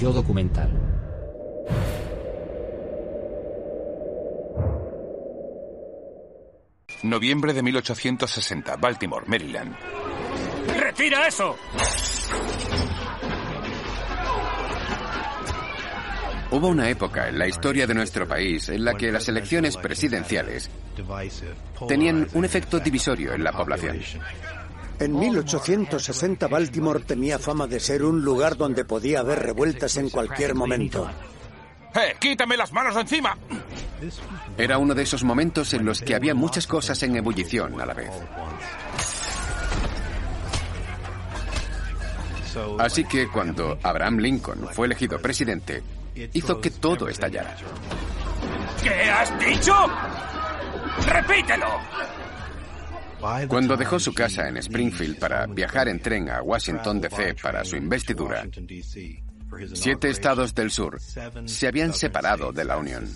Yo documental. Noviembre de 1860, Baltimore, Maryland. ¡Retira eso! Hubo una época en la historia de nuestro país en la que las elecciones presidenciales tenían un efecto divisorio en la población. En 1860 Baltimore tenía fama de ser un lugar donde podía haber revueltas en cualquier momento. ¡Eh! ¡Quítame las manos de encima! Era uno de esos momentos en los que había muchas cosas en ebullición a la vez. Así que cuando Abraham Lincoln fue elegido presidente, hizo que todo estallara. ¿Qué has dicho? ¡Repítelo! Cuando dejó su casa en Springfield para viajar en tren a Washington, D.C. para su investidura, siete estados del sur se habían separado de la Unión.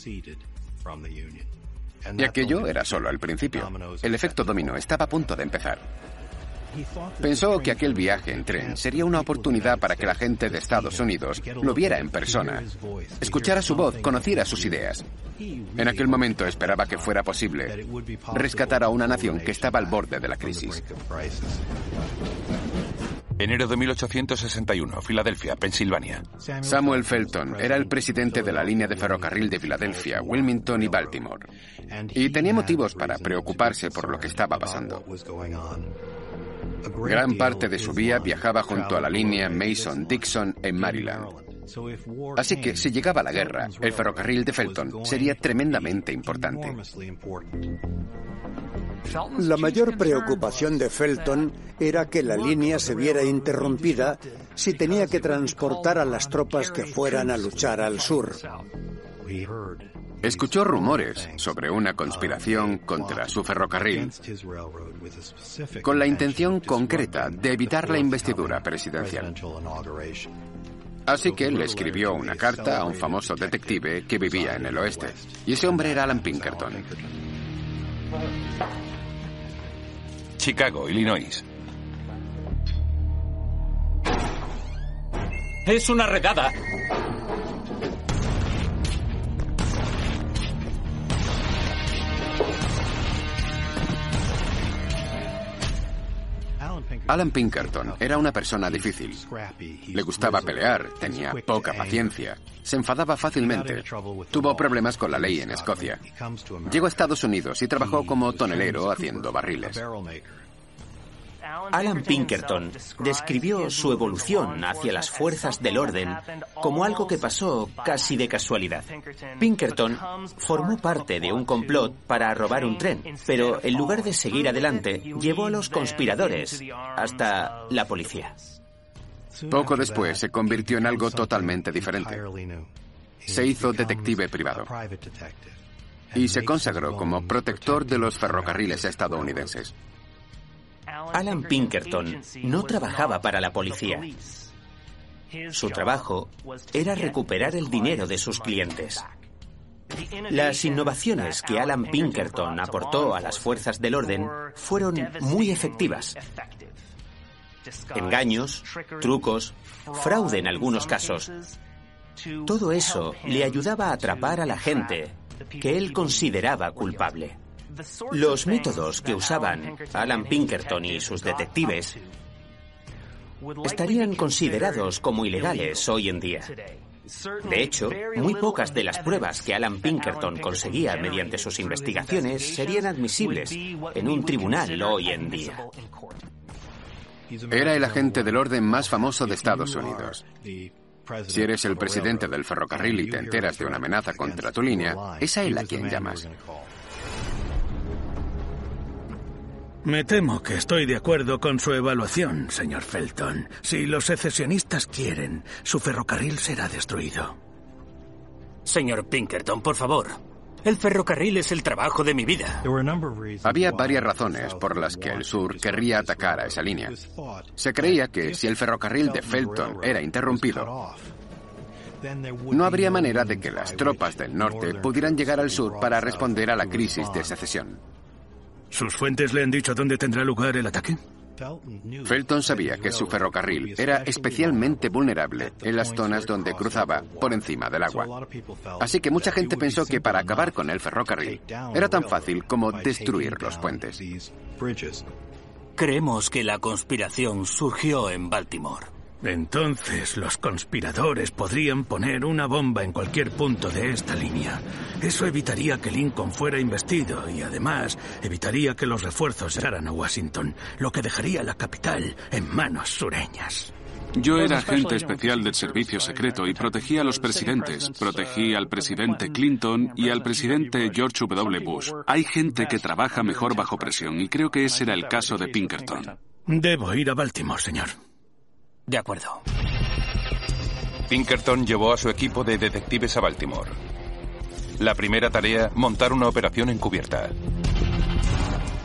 Y aquello era solo el principio. El efecto dominó estaba a punto de empezar. Pensó que aquel viaje en tren sería una oportunidad para que la gente de Estados Unidos lo viera en persona, escuchara su voz, conociera sus ideas. En aquel momento esperaba que fuera posible rescatar a una nación que estaba al borde de la crisis. Enero de 1861, Filadelfia, Pensilvania. Samuel Felton era el presidente de la línea de ferrocarril de Filadelfia, Wilmington y Baltimore. Y tenía motivos para preocuparse por lo que estaba pasando. Gran parte de su vía viajaba junto a la línea Mason-Dixon en Maryland. Así que si llegaba la guerra, el ferrocarril de Felton sería tremendamente importante. La mayor preocupación de Felton era que la línea se viera interrumpida si tenía que transportar a las tropas que fueran a luchar al sur. Escuchó rumores sobre una conspiración contra su ferrocarril con la intención concreta de evitar la investidura presidencial. Así que le escribió una carta a un famoso detective que vivía en el oeste. Y ese hombre era Alan Pinkerton. Chicago, Illinois. Es una redada. Alan Pinkerton era una persona difícil. Le gustaba pelear, tenía poca paciencia, se enfadaba fácilmente, tuvo problemas con la ley en Escocia. Llegó a Estados Unidos y trabajó como tonelero haciendo barriles. Alan Pinkerton describió su evolución hacia las fuerzas del orden como algo que pasó casi de casualidad. Pinkerton formó parte de un complot para robar un tren, pero en lugar de seguir adelante, llevó a los conspiradores hasta la policía. Poco después se convirtió en algo totalmente diferente. Se hizo detective privado y se consagró como protector de los ferrocarriles estadounidenses. Alan Pinkerton no trabajaba para la policía. Su trabajo era recuperar el dinero de sus clientes. Las innovaciones que Alan Pinkerton aportó a las fuerzas del orden fueron muy efectivas. Engaños, trucos, fraude en algunos casos. Todo eso le ayudaba a atrapar a la gente que él consideraba culpable. Los métodos que usaban Alan Pinkerton y sus detectives estarían considerados como ilegales hoy en día. De hecho, muy pocas de las pruebas que Alan Pinkerton conseguía mediante sus investigaciones serían admisibles en un tribunal hoy en día. Era el agente del orden más famoso de Estados Unidos. Si eres el presidente del ferrocarril y te enteras de una amenaza contra tu línea, es a él a quien llamas. Me temo que estoy de acuerdo con su evaluación, señor Felton. Si los secesionistas quieren, su ferrocarril será destruido. Señor Pinkerton, por favor. El ferrocarril es el trabajo de mi vida. Había varias razones por las que el sur querría atacar a esa línea. Se creía que si el ferrocarril de Felton era interrumpido, no habría manera de que las tropas del norte pudieran llegar al sur para responder a la crisis de secesión. ¿Sus fuentes le han dicho dónde tendrá lugar el ataque? Felton sabía que su ferrocarril era especialmente vulnerable en las zonas donde cruzaba por encima del agua. Así que mucha gente pensó que para acabar con el ferrocarril era tan fácil como destruir los puentes. Creemos que la conspiración surgió en Baltimore. Entonces los conspiradores podrían poner una bomba en cualquier punto de esta línea. Eso evitaría que Lincoln fuera investido y además evitaría que los refuerzos llegaran a Washington, lo que dejaría la capital en manos sureñas. Yo era agente especial del servicio secreto y protegía a los presidentes. Protegí al presidente Clinton y al presidente George W. Bush. Hay gente que trabaja mejor bajo presión y creo que ese era el caso de Pinkerton. Debo ir a Baltimore, señor. De acuerdo. Pinkerton llevó a su equipo de detectives a Baltimore. La primera tarea, montar una operación encubierta.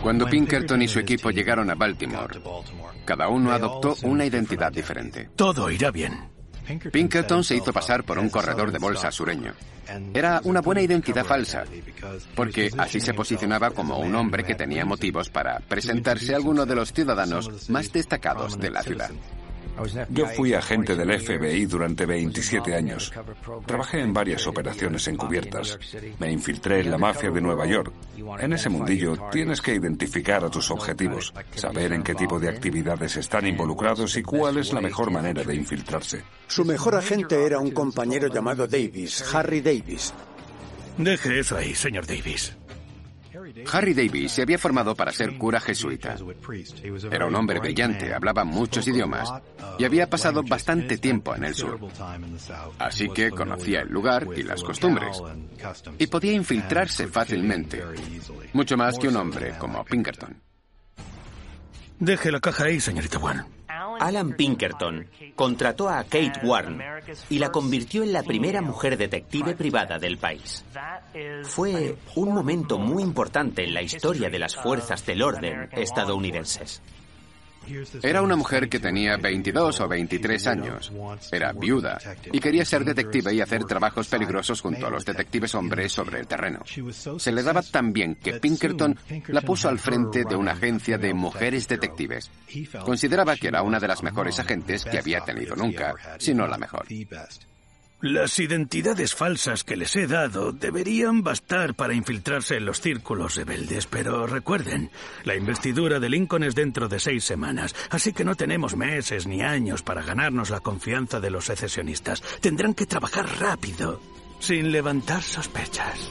Cuando Pinkerton y su equipo llegaron a Baltimore, cada uno adoptó una identidad diferente. Todo irá bien. Pinkerton se hizo pasar por un corredor de bolsa sureño. Era una buena identidad falsa, porque así se posicionaba como un hombre que tenía motivos para presentarse a alguno de los ciudadanos más destacados de la ciudad. Yo fui agente del FBI durante 27 años. Trabajé en varias operaciones encubiertas. Me infiltré en la mafia de Nueva York. En ese mundillo tienes que identificar a tus objetivos, saber en qué tipo de actividades están involucrados y cuál es la mejor manera de infiltrarse. Su mejor agente era un compañero llamado Davis, Harry Davis. Deje eso ahí, señor Davis. Harry Davis se había formado para ser cura jesuita. Era un hombre brillante, hablaba muchos idiomas y había pasado bastante tiempo en el sur. Así que conocía el lugar y las costumbres y podía infiltrarse fácilmente, mucho más que un hombre como Pinkerton. Deje la caja ahí, señorita Warren. Alan Pinkerton contrató a Kate Warren y la convirtió en la primera mujer detective privada del país. Fue un momento muy importante en la historia de las fuerzas del orden estadounidenses. Era una mujer que tenía 22 o 23 años. Era viuda y quería ser detective y hacer trabajos peligrosos junto a los detectives hombres sobre el terreno. Se le daba tan bien que Pinkerton la puso al frente de una agencia de mujeres detectives. Consideraba que era una de las mejores agentes que había tenido nunca, si no la mejor. Las identidades falsas que les he dado deberían bastar para infiltrarse en los círculos rebeldes, pero recuerden, la investidura de Lincoln es dentro de seis semanas, así que no tenemos meses ni años para ganarnos la confianza de los secesionistas. Tendrán que trabajar rápido, sin levantar sospechas.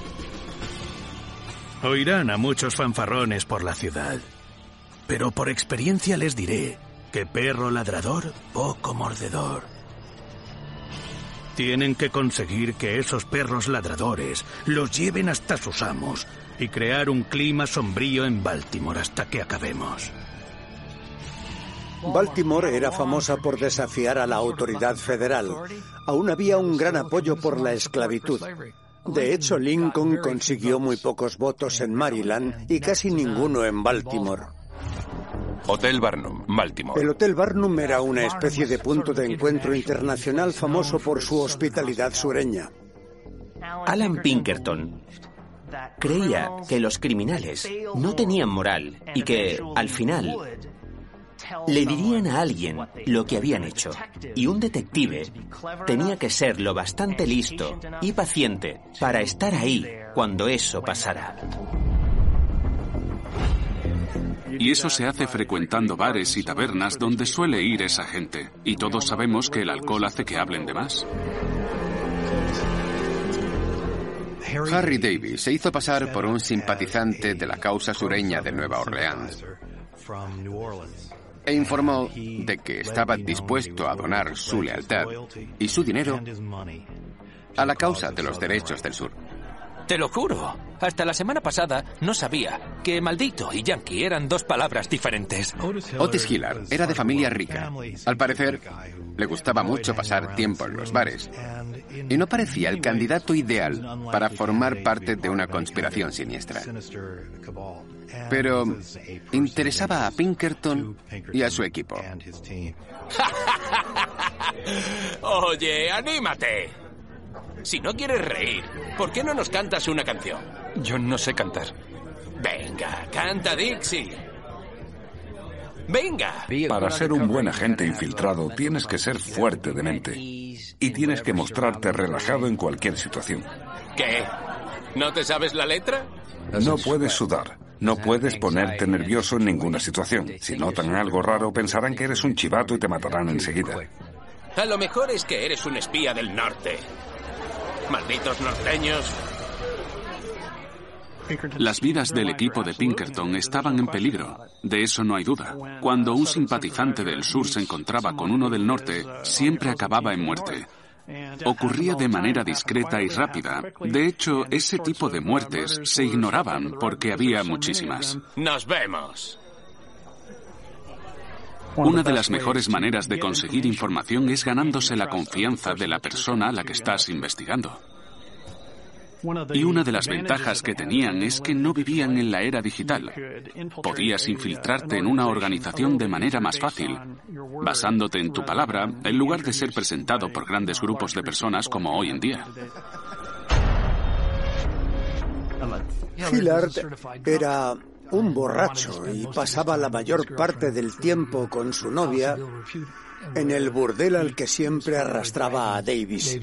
Oirán a muchos fanfarrones por la ciudad, pero por experiencia les diré que perro ladrador, poco mordedor. Tienen que conseguir que esos perros ladradores los lleven hasta sus amos y crear un clima sombrío en Baltimore hasta que acabemos. Baltimore era famosa por desafiar a la autoridad federal. Aún había un gran apoyo por la esclavitud. De hecho, Lincoln consiguió muy pocos votos en Maryland y casi ninguno en Baltimore. Hotel Barnum, Baltimore. El Hotel Barnum era una especie de punto de encuentro internacional famoso por su hospitalidad sureña. Alan Pinkerton creía que los criminales no tenían moral y que, al final, le dirían a alguien lo que habían hecho. Y un detective tenía que ser lo bastante listo y paciente para estar ahí cuando eso pasara. Y eso se hace frecuentando bares y tabernas donde suele ir esa gente. Y todos sabemos que el alcohol hace que hablen de más. Harry Davis se hizo pasar por un simpatizante de la causa sureña de Nueva Orleans e informó de que estaba dispuesto a donar su lealtad y su dinero a la causa de los derechos del sur. Te lo juro. Hasta la semana pasada no sabía que maldito y yankee eran dos palabras diferentes. Otis Hillard era de familia rica. Al parecer, le gustaba mucho pasar tiempo en los bares. Y no parecía el candidato ideal para formar parte de una conspiración siniestra. Pero interesaba a Pinkerton y a su equipo. Oye, anímate. Si no quieres reír, ¿por qué no nos cantas una canción? Yo no sé cantar. Venga, canta Dixie. Venga. Para ser un buen agente infiltrado tienes que ser fuerte de mente. Y tienes que mostrarte relajado en cualquier situación. ¿Qué? ¿No te sabes la letra? No puedes sudar. No puedes ponerte nervioso en ninguna situación. Si notan algo raro, pensarán que eres un chivato y te matarán enseguida. A lo mejor es que eres un espía del norte. Malditos norteños. Las vidas del equipo de Pinkerton estaban en peligro, de eso no hay duda. Cuando un simpatizante del sur se encontraba con uno del norte, siempre acababa en muerte. Ocurría de manera discreta y rápida. De hecho, ese tipo de muertes se ignoraban porque había muchísimas. Nos vemos. Una de las mejores maneras de conseguir información es ganándose la confianza de la persona a la que estás investigando. Y una de las ventajas que tenían es que no vivían en la era digital. Podías infiltrarte en una organización de manera más fácil, basándote en tu palabra, en lugar de ser presentado por grandes grupos de personas como hoy en día. Hillard era un borracho y pasaba la mayor parte del tiempo con su novia en el burdel al que siempre arrastraba a Davis.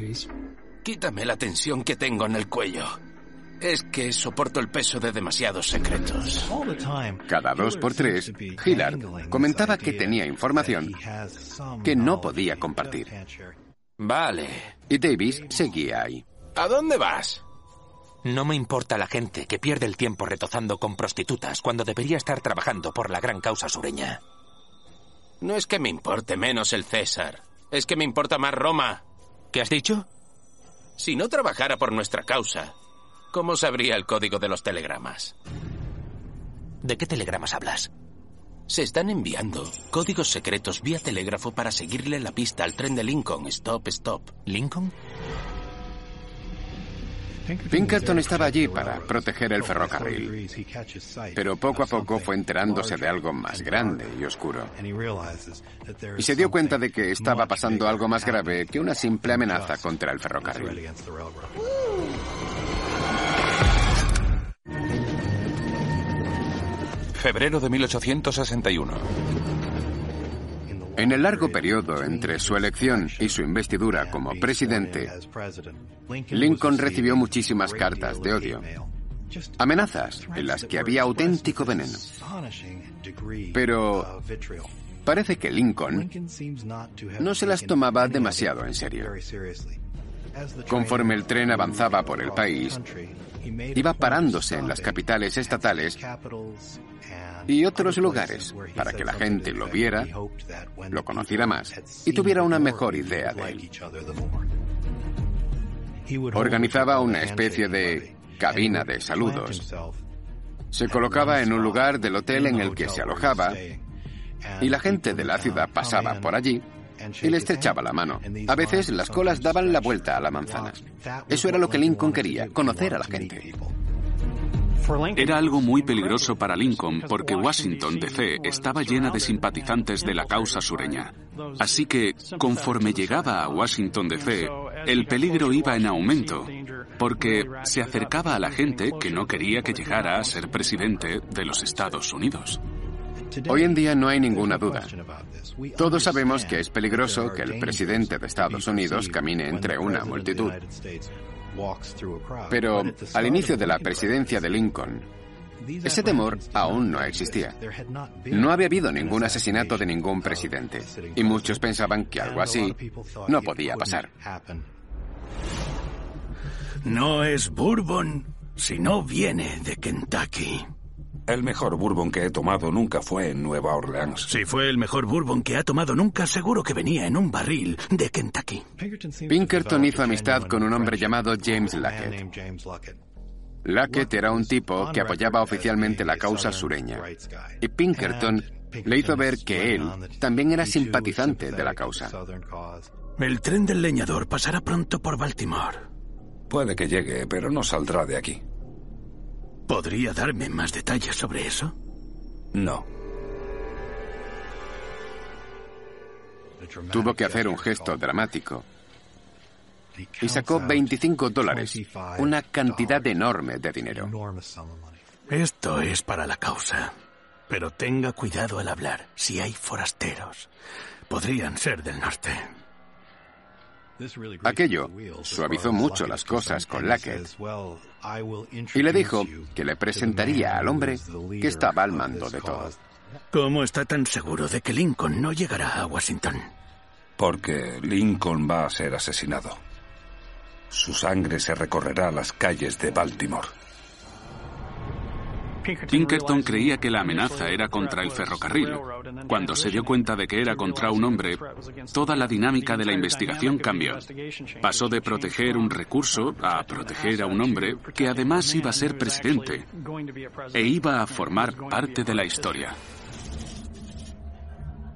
Quítame la tensión que tengo en el cuello. Es que soporto el peso de demasiados secretos. Cada dos por tres, Hillard comentaba que tenía información que no podía compartir. Vale. Y Davis seguía ahí. ¿A dónde vas? No me importa la gente que pierde el tiempo retozando con prostitutas cuando debería estar trabajando por la gran causa sureña. No es que me importe menos el César, es que me importa más Roma. ¿Qué has dicho? Si no trabajara por nuestra causa, ¿cómo sabría el código de los telegramas? ¿De qué telegramas hablas? Se están enviando códigos secretos vía telégrafo para seguirle la pista al tren de Lincoln. Stop, stop. ¿Lincoln? Pinkerton estaba allí para proteger el ferrocarril, pero poco a poco fue enterándose de algo más grande y oscuro. Y se dio cuenta de que estaba pasando algo más grave que una simple amenaza contra el ferrocarril. Febrero de 1861. En el largo periodo entre su elección y su investidura como presidente, Lincoln recibió muchísimas cartas de odio, amenazas en las que había auténtico veneno. Pero parece que Lincoln no se las tomaba demasiado en serio. Conforme el tren avanzaba por el país, iba parándose en las capitales estatales y otros lugares para que la gente lo viera, lo conociera más y tuviera una mejor idea de él. Organizaba una especie de cabina de saludos. Se colocaba en un lugar del hotel en el que se alojaba y la gente de la ciudad pasaba por allí y le estrechaba la mano. A veces las colas daban la vuelta a la manzana. Eso era lo que Lincoln quería, conocer a la gente. Era algo muy peligroso para Lincoln porque Washington, D.C. estaba llena de simpatizantes de la causa sureña. Así que, conforme llegaba a Washington, D.C., el peligro iba en aumento porque se acercaba a la gente que no quería que llegara a ser presidente de los Estados Unidos. Hoy en día no hay ninguna duda. Todos sabemos que es peligroso que el presidente de Estados Unidos camine entre una multitud. Pero al inicio de la presidencia de Lincoln, ese temor aún no existía. No había habido ningún asesinato de ningún presidente y muchos pensaban que algo así no podía pasar. No es Bourbon si no viene de Kentucky. El mejor bourbon que he tomado nunca fue en Nueva Orleans. Si fue el mejor bourbon que ha tomado nunca, seguro que venía en un barril de Kentucky. Pinkerton hizo amistad con un hombre llamado James Luckett. Lackett era un tipo que apoyaba oficialmente la causa sureña. Y Pinkerton le hizo ver que él también era simpatizante de la causa. El tren del leñador pasará pronto por Baltimore. Puede que llegue, pero no saldrá de aquí. ¿Podría darme más detalles sobre eso? No. Tuvo que hacer un gesto dramático y sacó 25 dólares, una cantidad enorme de dinero. Esto es para la causa. Pero tenga cuidado al hablar. Si hay forasteros, podrían ser del norte. Aquello suavizó mucho las cosas con Lackett y le dijo que le presentaría al hombre que estaba al mando de todo. ¿Cómo está tan seguro de que Lincoln no llegará a Washington? Porque Lincoln va a ser asesinado. Su sangre se recorrerá las calles de Baltimore. Pinkerton creía que la amenaza era contra el ferrocarril. Cuando se dio cuenta de que era contra un hombre, toda la dinámica de la investigación cambió. Pasó de proteger un recurso a proteger a un hombre que además iba a ser presidente e iba a formar parte de la historia.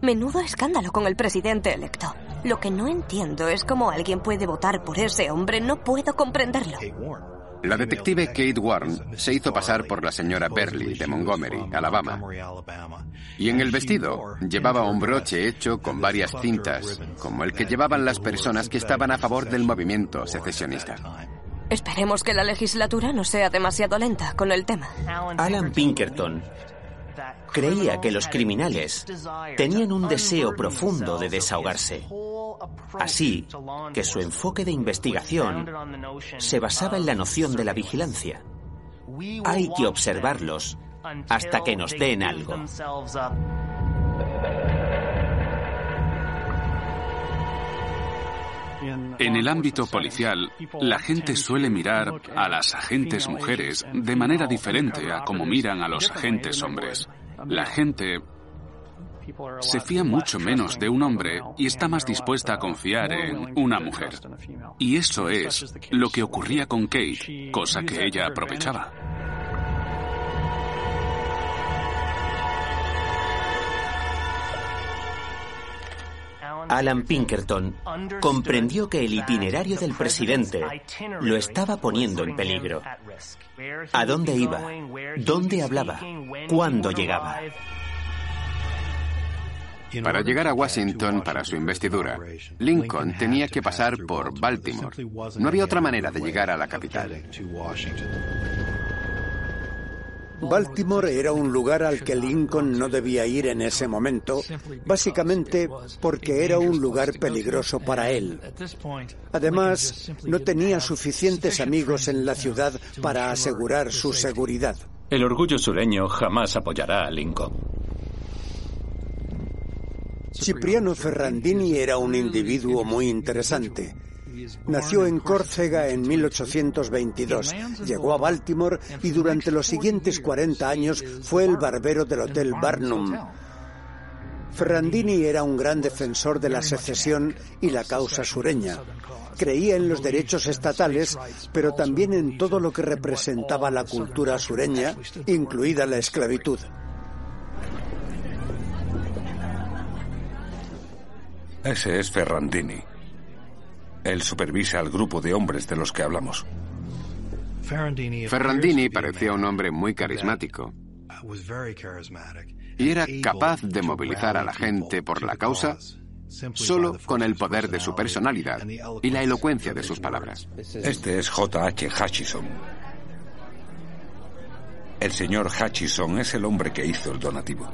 Menudo escándalo con el presidente electo. Lo que no entiendo es cómo alguien puede votar por ese hombre. No puedo comprenderlo. La detective Kate Warren se hizo pasar por la señora Berly de Montgomery, Alabama. Y en el vestido llevaba un broche hecho con varias cintas, como el que llevaban las personas que estaban a favor del movimiento secesionista. Esperemos que la legislatura no sea demasiado lenta con el tema. Alan Pinkerton creía que los criminales tenían un deseo profundo de desahogarse. Así que su enfoque de investigación se basaba en la noción de la vigilancia. Hay que observarlos hasta que nos den algo. En el ámbito policial, la gente suele mirar a las agentes mujeres de manera diferente a como miran a los agentes hombres. La gente se fía mucho menos de un hombre y está más dispuesta a confiar en una mujer. Y eso es lo que ocurría con Kate, cosa que ella aprovechaba. Alan Pinkerton comprendió que el itinerario del presidente lo estaba poniendo en peligro. ¿A dónde iba? ¿Dónde hablaba? ¿Cuándo llegaba? Para llegar a Washington para su investidura, Lincoln tenía que pasar por Baltimore. No había otra manera de llegar a la capital. Baltimore era un lugar al que Lincoln no debía ir en ese momento, básicamente porque era un lugar peligroso para él. Además, no tenía suficientes amigos en la ciudad para asegurar su seguridad. El orgullo sureño jamás apoyará a Lincoln. Cipriano Ferrandini era un individuo muy interesante. Nació en Córcega en 1822, llegó a Baltimore y durante los siguientes 40 años fue el barbero del Hotel Barnum. Ferrandini era un gran defensor de la secesión y la causa sureña. Creía en los derechos estatales, pero también en todo lo que representaba la cultura sureña, incluida la esclavitud. Ese es Ferrandini. Él supervisa al grupo de hombres de los que hablamos. Ferrandini parecía un hombre muy carismático y era capaz de movilizar a la gente por la causa solo con el poder de su personalidad y la elocuencia de sus palabras. Este es J.H. Hutchison. El señor Hutchison es el hombre que hizo el donativo.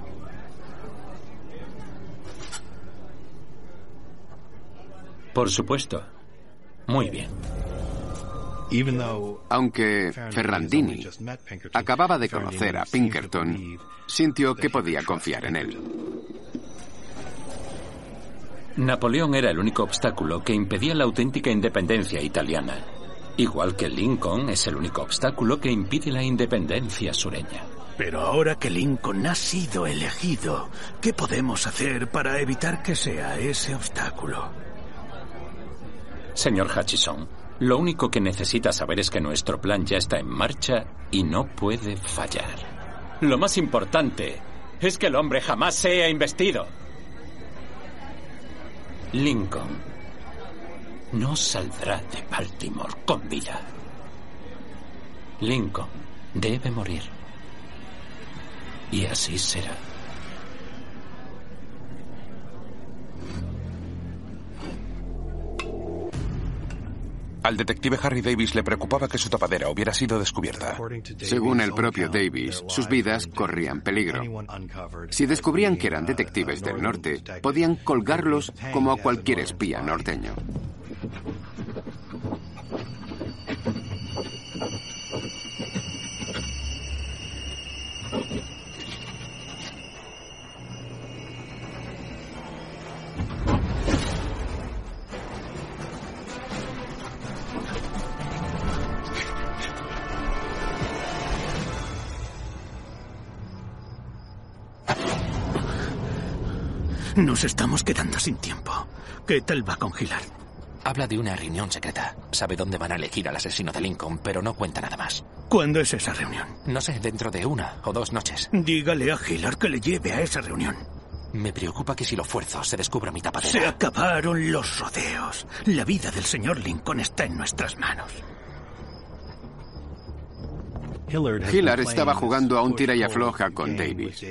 Por supuesto. Muy bien. Aunque Ferrandini acababa de conocer a Pinkerton, sintió que podía confiar en él. Napoleón era el único obstáculo que impedía la auténtica independencia italiana, igual que Lincoln es el único obstáculo que impide la independencia sureña. Pero ahora que Lincoln ha sido elegido, ¿qué podemos hacer para evitar que sea ese obstáculo? Señor Hutchison, Lo único que necesita saber es que nuestro plan ya está en marcha y no puede fallar. Lo más importante es que el hombre jamás sea investido. Lincoln no saldrá de Baltimore con vida. Lincoln debe morir. Y así será. Al detective Harry Davis le preocupaba que su tapadera hubiera sido descubierta. Según el propio Davis, sus vidas corrían peligro. Si descubrían que eran detectives del norte, podían colgarlos como a cualquier espía norteño. Nos estamos quedando sin tiempo. ¿Qué tal va con Hillard? Habla de una reunión secreta. Sabe dónde van a elegir al asesino de Lincoln, pero no cuenta nada más. ¿Cuándo es esa reunión? No sé, dentro de una o dos noches. Dígale a Hillard que le lleve a esa reunión. Me preocupa que si lo fuerzo se descubra mi tapadera. Se acabaron los rodeos. La vida del señor Lincoln está en nuestras manos. Hillard estaba jugando a un tira y afloja con Davis.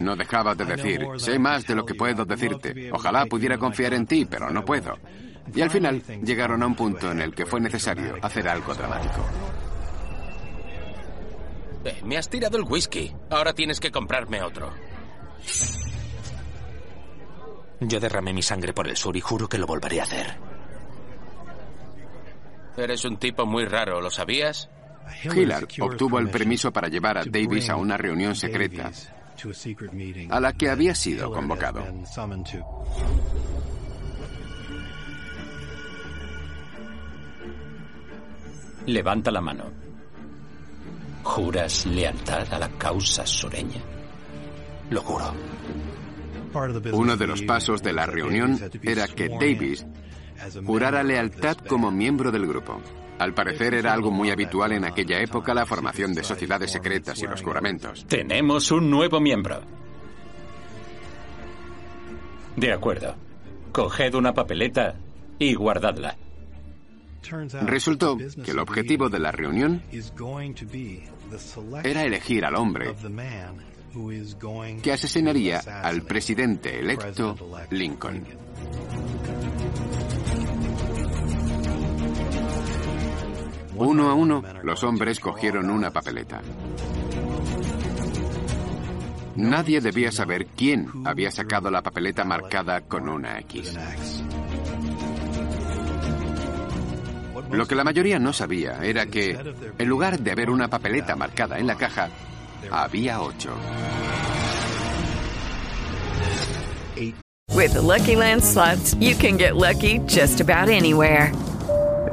No dejaba de decir, sé más de lo que puedo decirte. Ojalá pudiera confiar en ti, pero no puedo. Y al final llegaron a un punto en el que fue necesario hacer algo dramático. Eh, me has tirado el whisky. Ahora tienes que comprarme otro. Yo derramé mi sangre por el sur y juro que lo volveré a hacer. Eres un tipo muy raro, ¿lo sabías? Hillard obtuvo el permiso para llevar a Davis a una reunión secreta a la que había sido convocado. Levanta la mano. ¿Juras lealtad a la causa sureña? Lo juro. Uno de los pasos de la reunión era que Davis jurara lealtad como miembro del grupo. Al parecer era algo muy habitual en aquella época la formación de sociedades secretas y los juramentos. Tenemos un nuevo miembro. De acuerdo. Coged una papeleta y guardadla. Resultó que el objetivo de la reunión era elegir al hombre que asesinaría al presidente electo Lincoln. Uno a uno, los hombres cogieron una papeleta. Nadie debía saber quién había sacado la papeleta marcada con una X. Lo que la mayoría no sabía era que, en lugar de haber una papeleta marcada en la caja, había ocho. With Lucky Land slots, you can get lucky just about anywhere.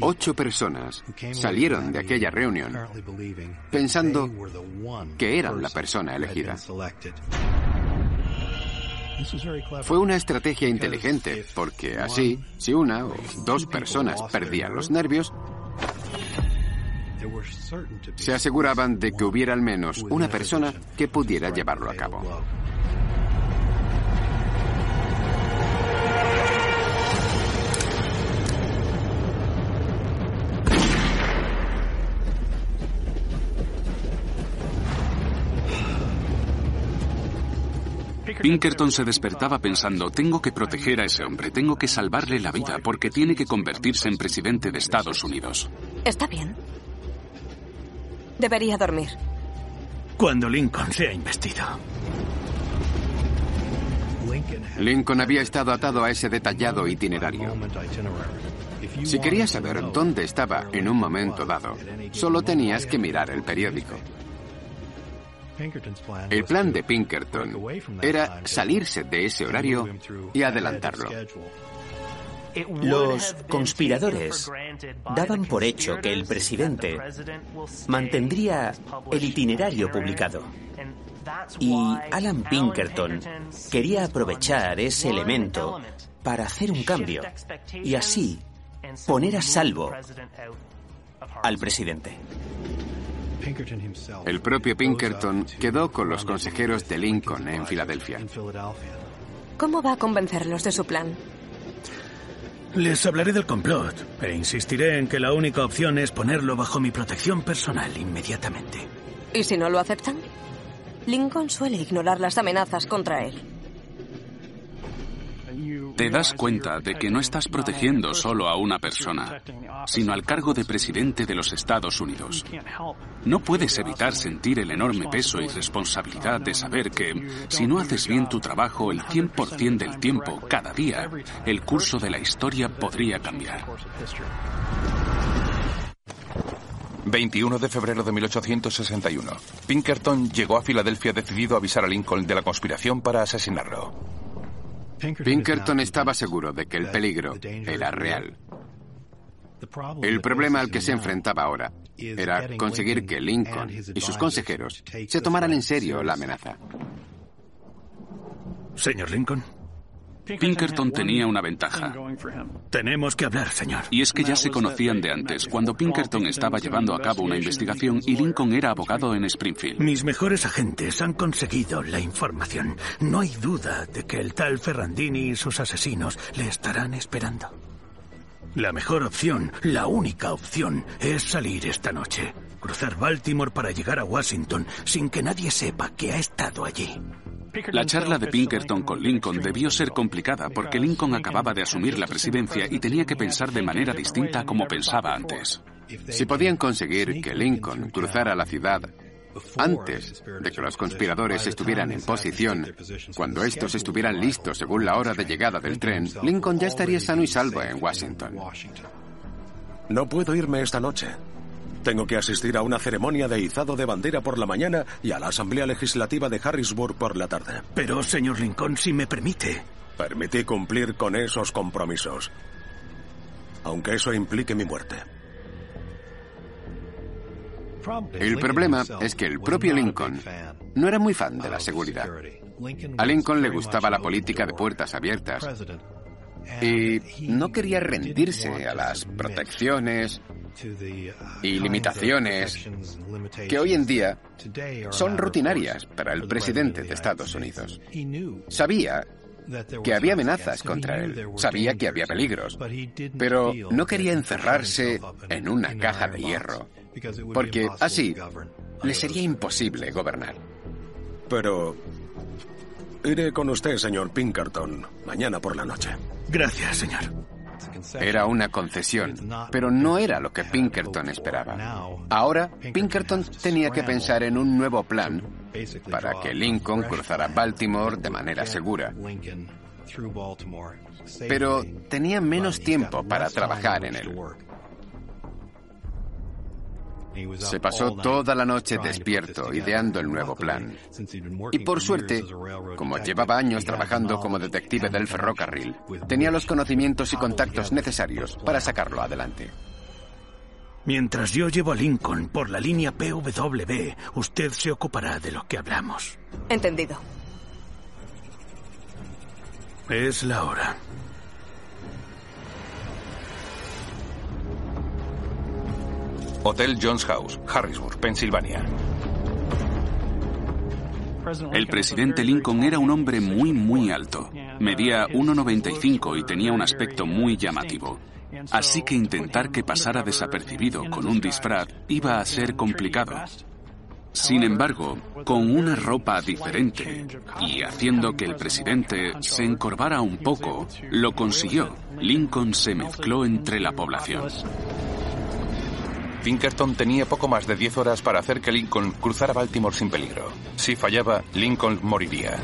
Ocho personas salieron de aquella reunión pensando que eran la persona elegida. Fue una estrategia inteligente porque así, si una o dos personas perdían los nervios, se aseguraban de que hubiera al menos una persona que pudiera llevarlo a cabo. Pinkerton se despertaba pensando, tengo que proteger a ese hombre, tengo que salvarle la vida porque tiene que convertirse en presidente de Estados Unidos. Está bien. Debería dormir. Cuando Lincoln sea investido. Lincoln había estado atado a ese detallado itinerario. Si querías saber dónde estaba en un momento dado, solo tenías que mirar el periódico. El plan de Pinkerton era salirse de ese horario y adelantarlo. Los conspiradores daban por hecho que el presidente mantendría el itinerario publicado. Y Alan Pinkerton quería aprovechar ese elemento para hacer un cambio y así poner a salvo al presidente. El propio Pinkerton quedó con los consejeros de Lincoln en Filadelfia. ¿Cómo va a convencerlos de su plan? Les hablaré del complot e insistiré en que la única opción es ponerlo bajo mi protección personal inmediatamente. ¿Y si no lo aceptan? Lincoln suele ignorar las amenazas contra él. Te das cuenta de que no estás protegiendo solo a una persona, sino al cargo de presidente de los Estados Unidos. No puedes evitar sentir el enorme peso y responsabilidad de saber que, si no haces bien tu trabajo el 100% del tiempo, cada día, el curso de la historia podría cambiar. 21 de febrero de 1861. Pinkerton llegó a Filadelfia decidido a avisar a Lincoln de la conspiración para asesinarlo. Pinkerton estaba seguro de que el peligro era real. El problema al que se enfrentaba ahora era conseguir que Lincoln y sus consejeros se tomaran en serio la amenaza. Señor Lincoln. Pinkerton tenía una ventaja. Tenemos que hablar, señor. Y es que ya se conocían de antes, cuando Pinkerton estaba llevando a cabo una investigación y Lincoln era abogado en Springfield. Mis mejores agentes han conseguido la información. No hay duda de que el tal Ferrandini y sus asesinos le estarán esperando. La mejor opción, la única opción, es salir esta noche. Cruzar Baltimore para llegar a Washington sin que nadie sepa que ha estado allí. La charla de Pinkerton con Lincoln debió ser complicada porque Lincoln acababa de asumir la presidencia y tenía que pensar de manera distinta como pensaba antes. Si podían conseguir que Lincoln cruzara la ciudad antes de que los conspiradores estuvieran en posición, cuando estos estuvieran listos según la hora de llegada del tren, Lincoln ya estaría sano y salvo en Washington. No puedo irme esta noche. Tengo que asistir a una ceremonia de izado de bandera por la mañana y a la Asamblea Legislativa de Harrisburg por la tarde. Pero, señor Lincoln, si me permite. Permití cumplir con esos compromisos. Aunque eso implique mi muerte. El problema es que el propio Lincoln no era muy fan de la seguridad. A Lincoln le gustaba la política de puertas abiertas y no quería rendirse a las protecciones y limitaciones que hoy en día son rutinarias para el presidente de Estados Unidos. Sabía que había amenazas contra él, sabía que había peligros, pero no quería encerrarse en una caja de hierro, porque así le sería imposible gobernar. Pero iré con usted, señor Pinkerton, mañana por la noche. Gracias, señor. Era una concesión, pero no era lo que Pinkerton esperaba. Ahora, Pinkerton tenía que pensar en un nuevo plan para que Lincoln cruzara Baltimore de manera segura. Pero tenía menos tiempo para trabajar en él. Se pasó toda la noche despierto ideando el nuevo plan. Y por suerte, como llevaba años trabajando como detective del ferrocarril, tenía los conocimientos y contactos necesarios para sacarlo adelante. Mientras yo llevo a Lincoln por la línea PW, usted se ocupará de lo que hablamos. Entendido. Es la hora. Hotel Jones House, Harrisburg, Pensilvania. El presidente Lincoln era un hombre muy, muy alto. Medía 1,95 y tenía un aspecto muy llamativo. Así que intentar que pasara desapercibido con un disfraz iba a ser complicado. Sin embargo, con una ropa diferente y haciendo que el presidente se encorvara un poco, lo consiguió. Lincoln se mezcló entre la población. Pinkerton tenía poco más de 10 horas para hacer que Lincoln cruzara Baltimore sin peligro. Si fallaba, Lincoln moriría.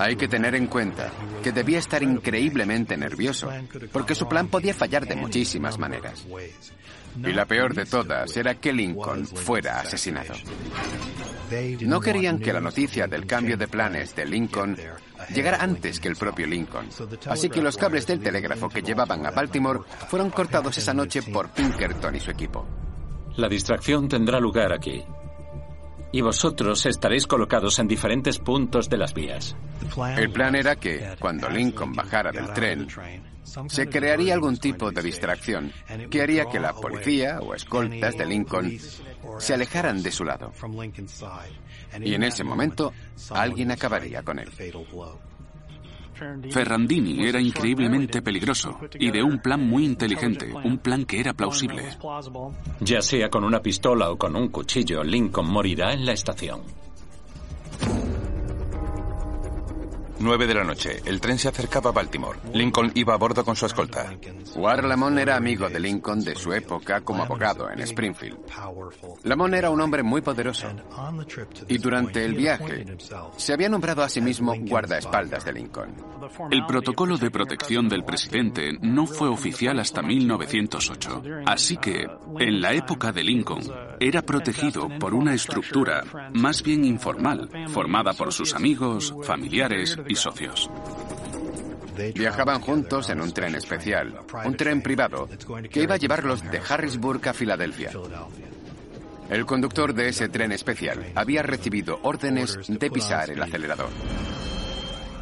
Hay que tener en cuenta que debía estar increíblemente nervioso, porque su plan podía fallar de muchísimas maneras. Y la peor de todas era que Lincoln fuera asesinado. No querían que la noticia del cambio de planes de Lincoln llegara antes que el propio Lincoln. Así que los cables del telégrafo que llevaban a Baltimore fueron cortados esa noche por Pinkerton y su equipo. La distracción tendrá lugar aquí. Y vosotros estaréis colocados en diferentes puntos de las vías. El plan era que, cuando Lincoln bajara del tren, se crearía algún tipo de distracción que haría que la policía o escoltas de Lincoln se alejaran de su lado. Y en ese momento, alguien acabaría con él. Ferrandini era increíblemente peligroso y de un plan muy inteligente, un plan que era plausible. Ya sea con una pistola o con un cuchillo, Lincoln morirá en la estación. 9 de la noche. El tren se acercaba a Baltimore. Lincoln iba a bordo con su escolta. War Lamont era amigo de Lincoln de su época como abogado en Springfield. Lamont era un hombre muy poderoso. Y durante el viaje se había nombrado a sí mismo guardaespaldas de Lincoln. El protocolo de protección del presidente no fue oficial hasta 1908. Así que, en la época de Lincoln, era protegido por una estructura más bien informal, formada por sus amigos, familiares y socios. Viajaban juntos en un tren especial, un tren privado, que iba a llevarlos de Harrisburg a Filadelfia. El conductor de ese tren especial había recibido órdenes de pisar el acelerador.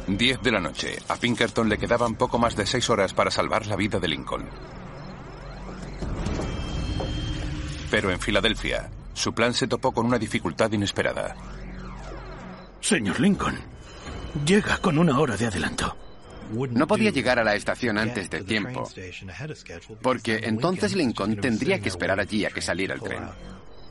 10 de la noche. A Pinkerton le quedaban poco más de seis horas para salvar la vida de Lincoln. Pero en Filadelfia, su plan se topó con una dificultad inesperada. Señor Lincoln, llega con una hora de adelanto. No podía llegar a la estación antes de tiempo, porque entonces Lincoln tendría que esperar allí a que saliera el tren.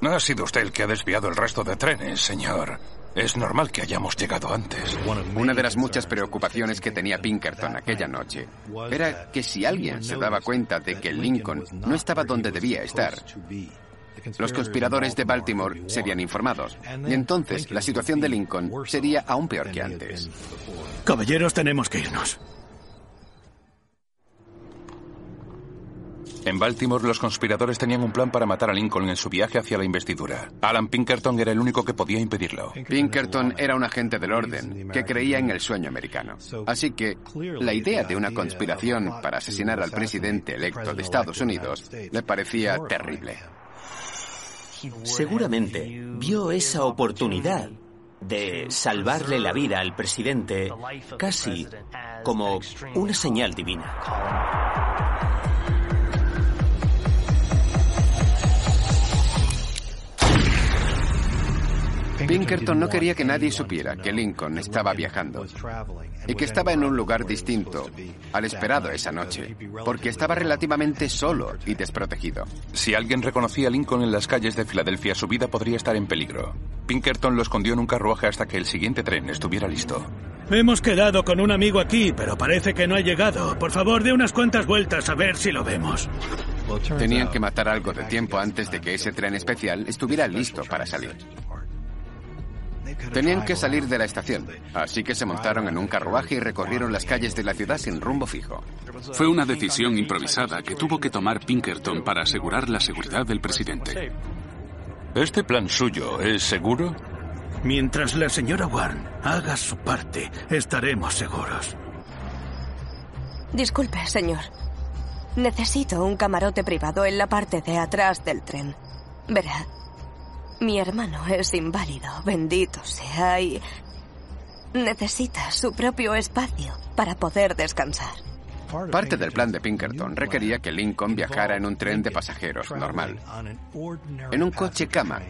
No ha sido usted el que ha desviado el resto de trenes, señor. Es normal que hayamos llegado antes. Una de las muchas preocupaciones que tenía Pinkerton aquella noche era que si alguien se daba cuenta de que Lincoln no estaba donde debía estar, los conspiradores de Baltimore serían informados. Y entonces la situación de Lincoln sería aún peor que antes. Caballeros, tenemos que irnos. En Baltimore, los conspiradores tenían un plan para matar a Lincoln en su viaje hacia la investidura. Alan Pinkerton era el único que podía impedirlo. Pinkerton era un agente del orden que creía en el sueño americano. Así que la idea de una conspiración para asesinar al presidente electo de Estados Unidos le parecía terrible. Seguramente vio esa oportunidad de salvarle la vida al presidente casi como una señal divina. Pinkerton no quería que nadie supiera que Lincoln estaba viajando y que estaba en un lugar distinto al esperado esa noche, porque estaba relativamente solo y desprotegido. Si alguien reconocía a Lincoln en las calles de Filadelfia, su vida podría estar en peligro. Pinkerton lo escondió en un carruaje hasta que el siguiente tren estuviera listo. Hemos quedado con un amigo aquí, pero parece que no ha llegado. Por favor, dé unas cuantas vueltas a ver si lo vemos. Tenían que matar algo de tiempo antes de que ese tren especial estuviera listo para salir. Tenían que salir de la estación, así que se montaron en un carruaje y recorrieron las calles de la ciudad sin rumbo fijo. Fue una decisión improvisada que tuvo que tomar Pinkerton para asegurar la seguridad del presidente. ¿Este plan suyo es seguro? Mientras la señora Warren haga su parte, estaremos seguros. Disculpe, señor. Necesito un camarote privado en la parte de atrás del tren. Verá, mi hermano es inválido, bendito sea, y necesita su propio espacio para poder descansar. Parte del plan de Pinkerton requería que Lincoln viajara en un tren de pasajeros normal, en un coche cama,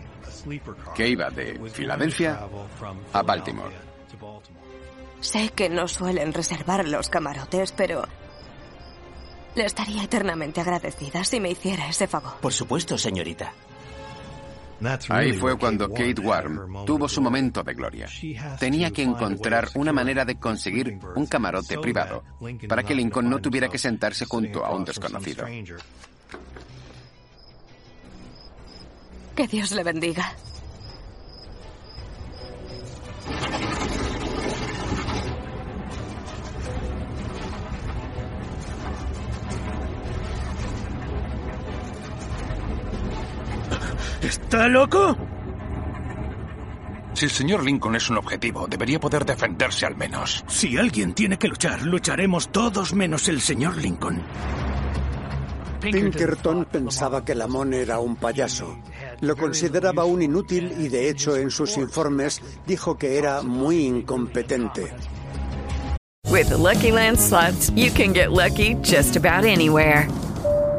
que iba de Filadelfia a Baltimore. Sé que no suelen reservar los camarotes, pero le estaría eternamente agradecida si me hiciera ese favor. Por supuesto, señorita. Ahí fue cuando Kate Warren tuvo su momento de gloria. Tenía que encontrar una manera de conseguir un camarote privado para que Lincoln no tuviera que sentarse junto a un desconocido. Que Dios le bendiga. ¿Está loco? Si el señor Lincoln es un objetivo, debería poder defenderse al menos. Si alguien tiene que luchar, lucharemos todos menos el señor Lincoln. Pinkerton pensaba que Lamont era un payaso. Lo consideraba un inútil y de hecho en sus informes dijo que era muy incompetente. With the Lucky Land slots, you can get lucky just about anywhere.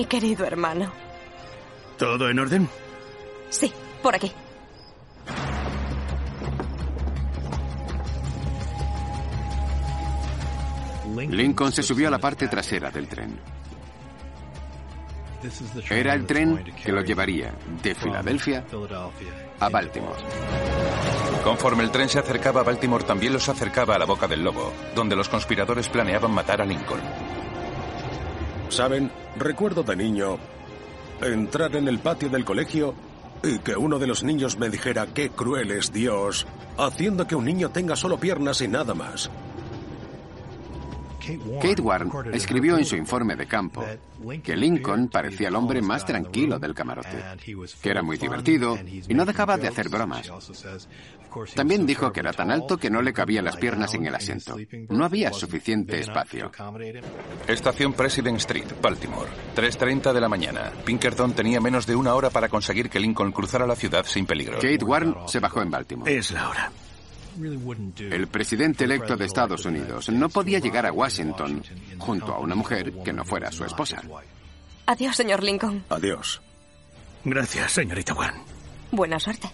Mi querido hermano. ¿Todo en orden? Sí, por aquí. Lincoln se subió a la parte trasera del tren. Era el tren que lo llevaría de Filadelfia a Baltimore. Conforme el tren se acercaba a Baltimore, también los acercaba a la boca del lobo, donde los conspiradores planeaban matar a Lincoln. Saben, recuerdo de niño entrar en el patio del colegio y que uno de los niños me dijera qué cruel es Dios, haciendo que un niño tenga solo piernas y nada más. Kate Warren escribió en su informe de campo que Lincoln parecía el hombre más tranquilo del camarote, que era muy divertido y no dejaba de hacer bromas. También dijo que era tan alto que no le cabían las piernas en el asiento. No había suficiente espacio. Estación President Street, Baltimore. 3.30 de la mañana. Pinkerton tenía menos de una hora para conseguir que Lincoln cruzara la ciudad sin peligro. Kate Warren se bajó en Baltimore. Es la hora. El presidente electo de Estados Unidos no podía llegar a Washington junto a una mujer que no fuera su esposa. Adiós, señor Lincoln. Adiós. Gracias, señorita Warren. Buena suerte.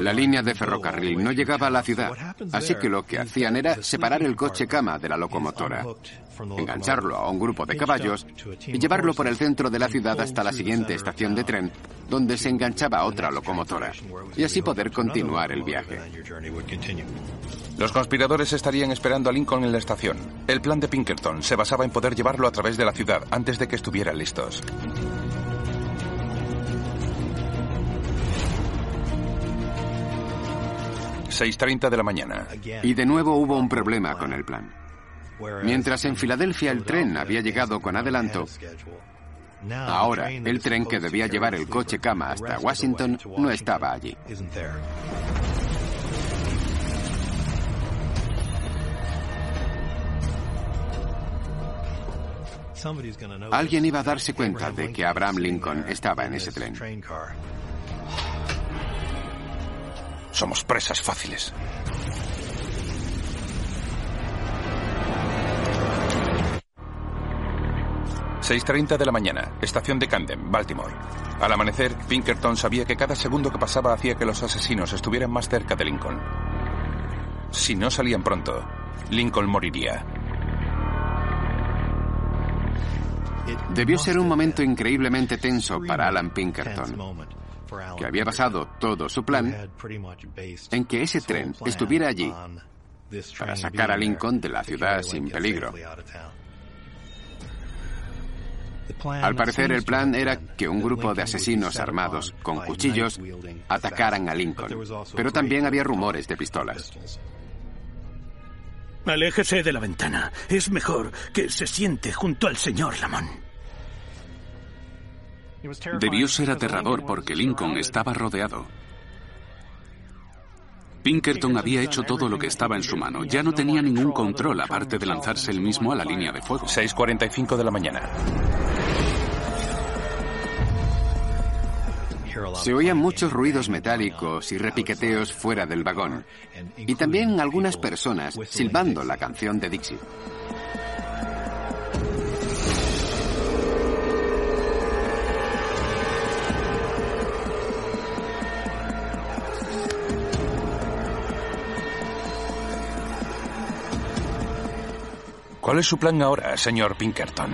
La línea de ferrocarril no llegaba a la ciudad, así que lo que hacían era separar el coche cama de la locomotora, engancharlo a un grupo de caballos y llevarlo por el centro de la ciudad hasta la siguiente estación de tren, donde se enganchaba otra locomotora, y así poder continuar el viaje. Los conspiradores estarían esperando a Lincoln en la estación. El plan de Pinkerton se basaba en poder llevarlo a través de la ciudad antes de que estuvieran listos. ...6.30 de la mañana. Y de nuevo hubo un problema con el plan. Mientras en Filadelfia el tren había llegado con adelanto, ahora el tren que debía llevar el coche cama hasta Washington no estaba allí. Alguien iba a darse cuenta de que Abraham Lincoln estaba en ese tren. Somos presas fáciles. ...6.30 de la mañana, estación de Camden, Baltimore. Al amanecer, Pinkerton sabía que cada segundo que pasaba hacía que los asesinos estuvieran más cerca de Lincoln. Si no salían pronto, Lincoln moriría. Debió ser un momento increíblemente tenso para Alan Pinkerton, que había basado todo su plan en que ese tren estuviera allí para sacar a Lincoln de la ciudad sin peligro. Al parecer el plan era que un grupo de asesinos armados con cuchillos atacaran a Lincoln, pero también había rumores de pistolas. Aléjese de la ventana. Es mejor que se siente junto al señor Lamont. Debió ser aterrador porque Lincoln estaba rodeado. Pinkerton había hecho todo lo que estaba en su mano. Ya no tenía ningún control aparte de lanzarse él mismo a la línea de fuego. 6.45 de la mañana. Se oían muchos ruidos metálicos y repiqueteos fuera del vagón, y también algunas personas silbando la canción de Dixie. ¿Cuál es su plan ahora, señor Pinkerton?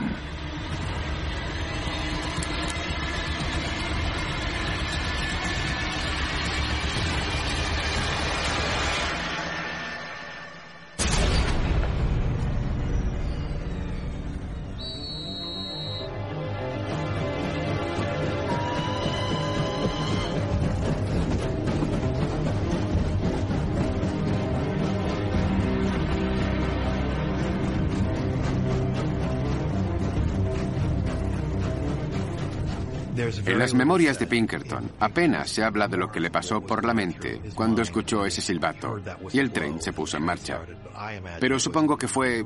Las memorias de Pinkerton apenas se habla de lo que le pasó por la mente cuando escuchó ese silbato y el tren se puso en marcha. Pero supongo que fue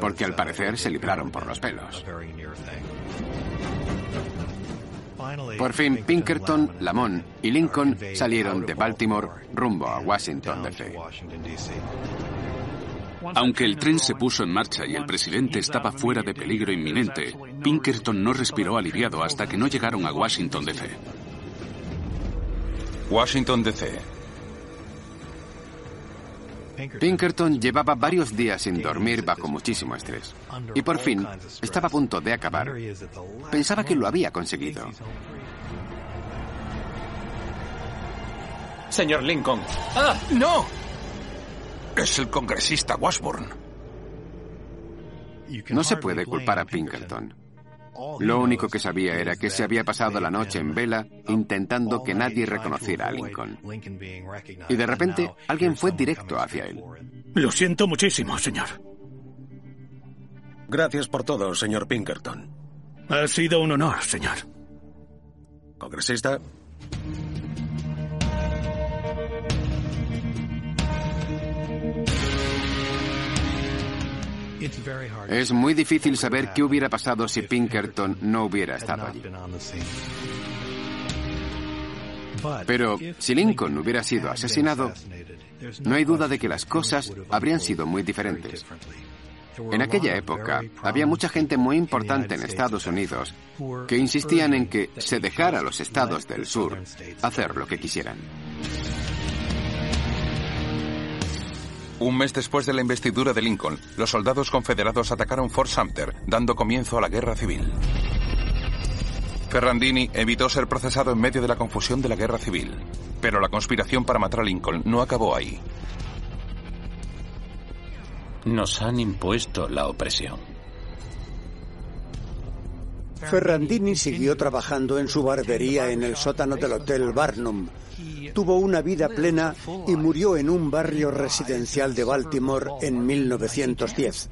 porque al parecer se libraron por los pelos. Por fin, Pinkerton, Lamont y Lincoln salieron de Baltimore rumbo a Washington, D.C. Aunque el tren se puso en marcha y el presidente estaba fuera de peligro inminente, Pinkerton no respiró aliviado hasta que no llegaron a Washington, D.C. Washington, D.C. Pinkerton llevaba varios días sin dormir bajo muchísimo estrés. Y por fin estaba a punto de acabar. Pensaba que lo había conseguido. Señor Lincoln. ¡Ah! ¡No! Es el congresista Washburn. No se puede culpar a Pinkerton. Lo único que sabía era que se había pasado la noche en vela intentando que nadie reconociera a Lincoln. Y de repente alguien fue directo hacia él. Lo siento muchísimo, señor. Gracias por todo, señor Pinkerton. Ha sido un honor, señor. Congresista. Es muy difícil saber qué hubiera pasado si Pinkerton no hubiera estado allí. Pero si Lincoln hubiera sido asesinado, no hay duda de que las cosas habrían sido muy diferentes. En aquella época había mucha gente muy importante en Estados Unidos que insistían en que se dejara a los estados del sur hacer lo que quisieran. Un mes después de la investidura de Lincoln, los soldados confederados atacaron Fort Sumter, dando comienzo a la guerra civil. Ferrandini evitó ser procesado en medio de la confusión de la guerra civil, pero la conspiración para matar a Lincoln no acabó ahí. Nos han impuesto la opresión. Ferrandini siguió trabajando en su barbería en el sótano del Hotel Barnum. Tuvo una vida plena y murió en un barrio residencial de Baltimore en 1910.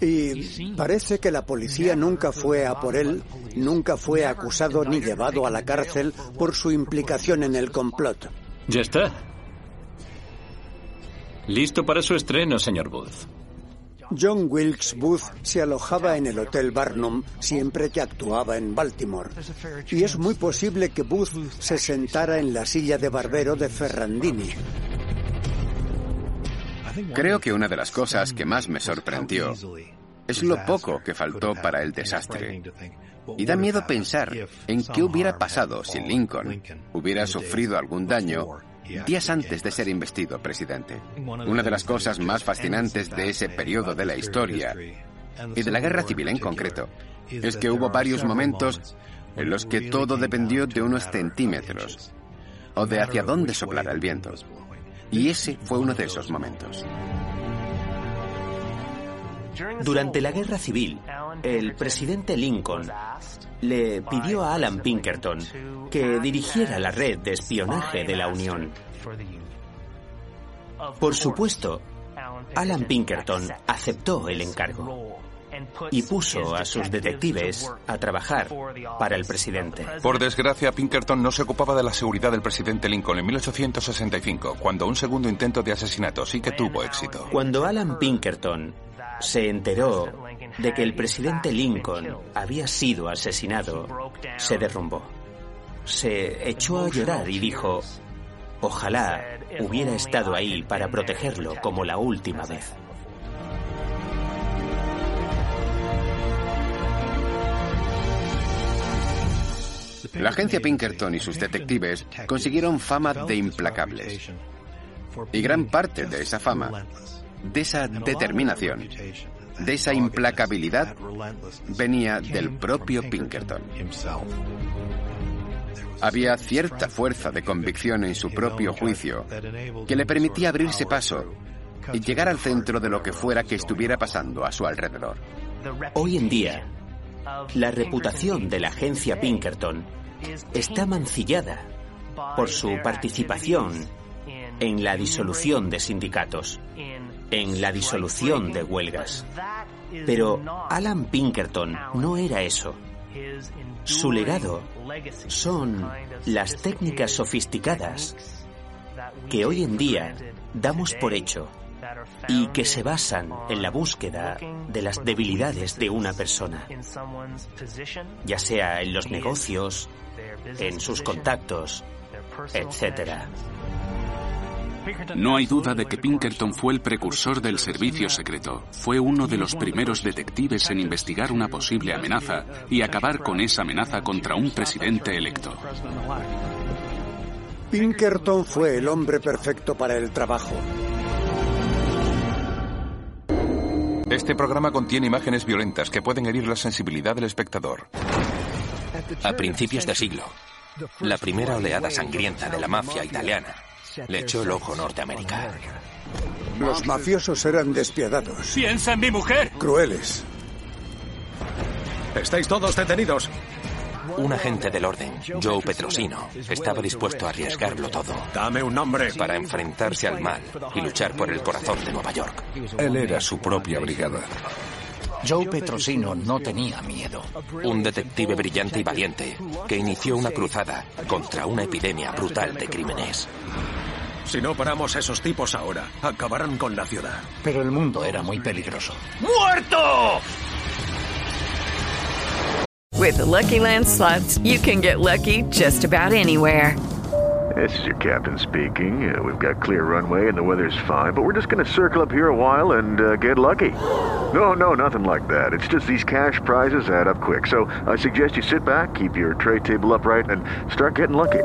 Y parece que la policía nunca fue a por él, nunca fue acusado ni llevado a la cárcel por su implicación en el complot. Ya está. Listo para su estreno, señor Booth. John Wilkes Booth se alojaba en el Hotel Barnum siempre que actuaba en Baltimore. Y es muy posible que Booth se sentara en la silla de barbero de Ferrandini. Creo que una de las cosas que más me sorprendió es lo poco que faltó para el desastre. Y da miedo pensar en qué hubiera pasado si Lincoln hubiera sufrido algún daño días antes de ser investido presidente. Una de las cosas más fascinantes de ese periodo de la historia y de la guerra civil en concreto es que hubo varios momentos en los que todo dependió de unos centímetros o de hacia dónde soplara el viento. Y ese fue uno de esos momentos. Durante la guerra civil, el presidente Lincoln le pidió a Alan Pinkerton que dirigiera la red de espionaje de la Unión. Por supuesto, Alan Pinkerton aceptó el encargo y puso a sus detectives a trabajar para el presidente. Por desgracia, Pinkerton no se ocupaba de la seguridad del presidente Lincoln en 1865, cuando un segundo intento de asesinato sí que tuvo éxito. Cuando Alan Pinkerton se enteró de que el presidente Lincoln había sido asesinado, se derrumbó. Se echó a llorar y dijo, ojalá hubiera estado ahí para protegerlo como la última vez. La agencia Pinkerton y sus detectives consiguieron fama de implacables. Y gran parte de esa fama, de esa determinación, de esa implacabilidad, venía del propio Pinkerton. Había cierta fuerza de convicción en su propio juicio que le permitía abrirse paso y llegar al centro de lo que fuera que estuviera pasando a su alrededor. Hoy en día, la reputación de la agencia Pinkerton está mancillada por su participación en la disolución de sindicatos, en la disolución de huelgas. Pero Alan Pinkerton no era eso. Su legado son las técnicas sofisticadas que hoy en día damos por hecho y que se basan en la búsqueda de las debilidades de una persona, ya sea en los negocios, en sus contactos, etc. No hay duda de que Pinkerton fue el precursor del servicio secreto. Fue uno de los primeros detectives en investigar una posible amenaza y acabar con esa amenaza contra un presidente electo. Pinkerton fue el hombre perfecto para el trabajo. Este programa contiene imágenes violentas que pueden herir la sensibilidad del espectador. A principios de siglo, la primera oleada sangrienta de la mafia italiana le echó el ojo Norteamérica. Los mafiosos eran despiadados. ¡Piensa en mi mujer! Crueles. Estáis todos detenidos. Un agente del orden, Joe Petrosino, estaba dispuesto a arriesgarlo todo. Dame un nombre. Para enfrentarse al mal y luchar por el corazón de Nueva York. Él era su propia brigada. Joe Petrosino no tenía miedo. Un detective brillante y valiente que inició una cruzada contra una epidemia brutal de crímenes. Si no paramos a esos tipos ahora, acabarán con la ciudad. Pero el mundo era muy peligroso. ¡Muerto! With the Lucky Land slots, you can get lucky just about anywhere. This is your captain speaking. Uh, we've got clear runway and the weather's fine, but we're just going to circle up here a while and uh, get lucky. No, no, nothing like that. It's just these cash prizes add up quick. So I suggest you sit back, keep your tray table upright, and start getting lucky.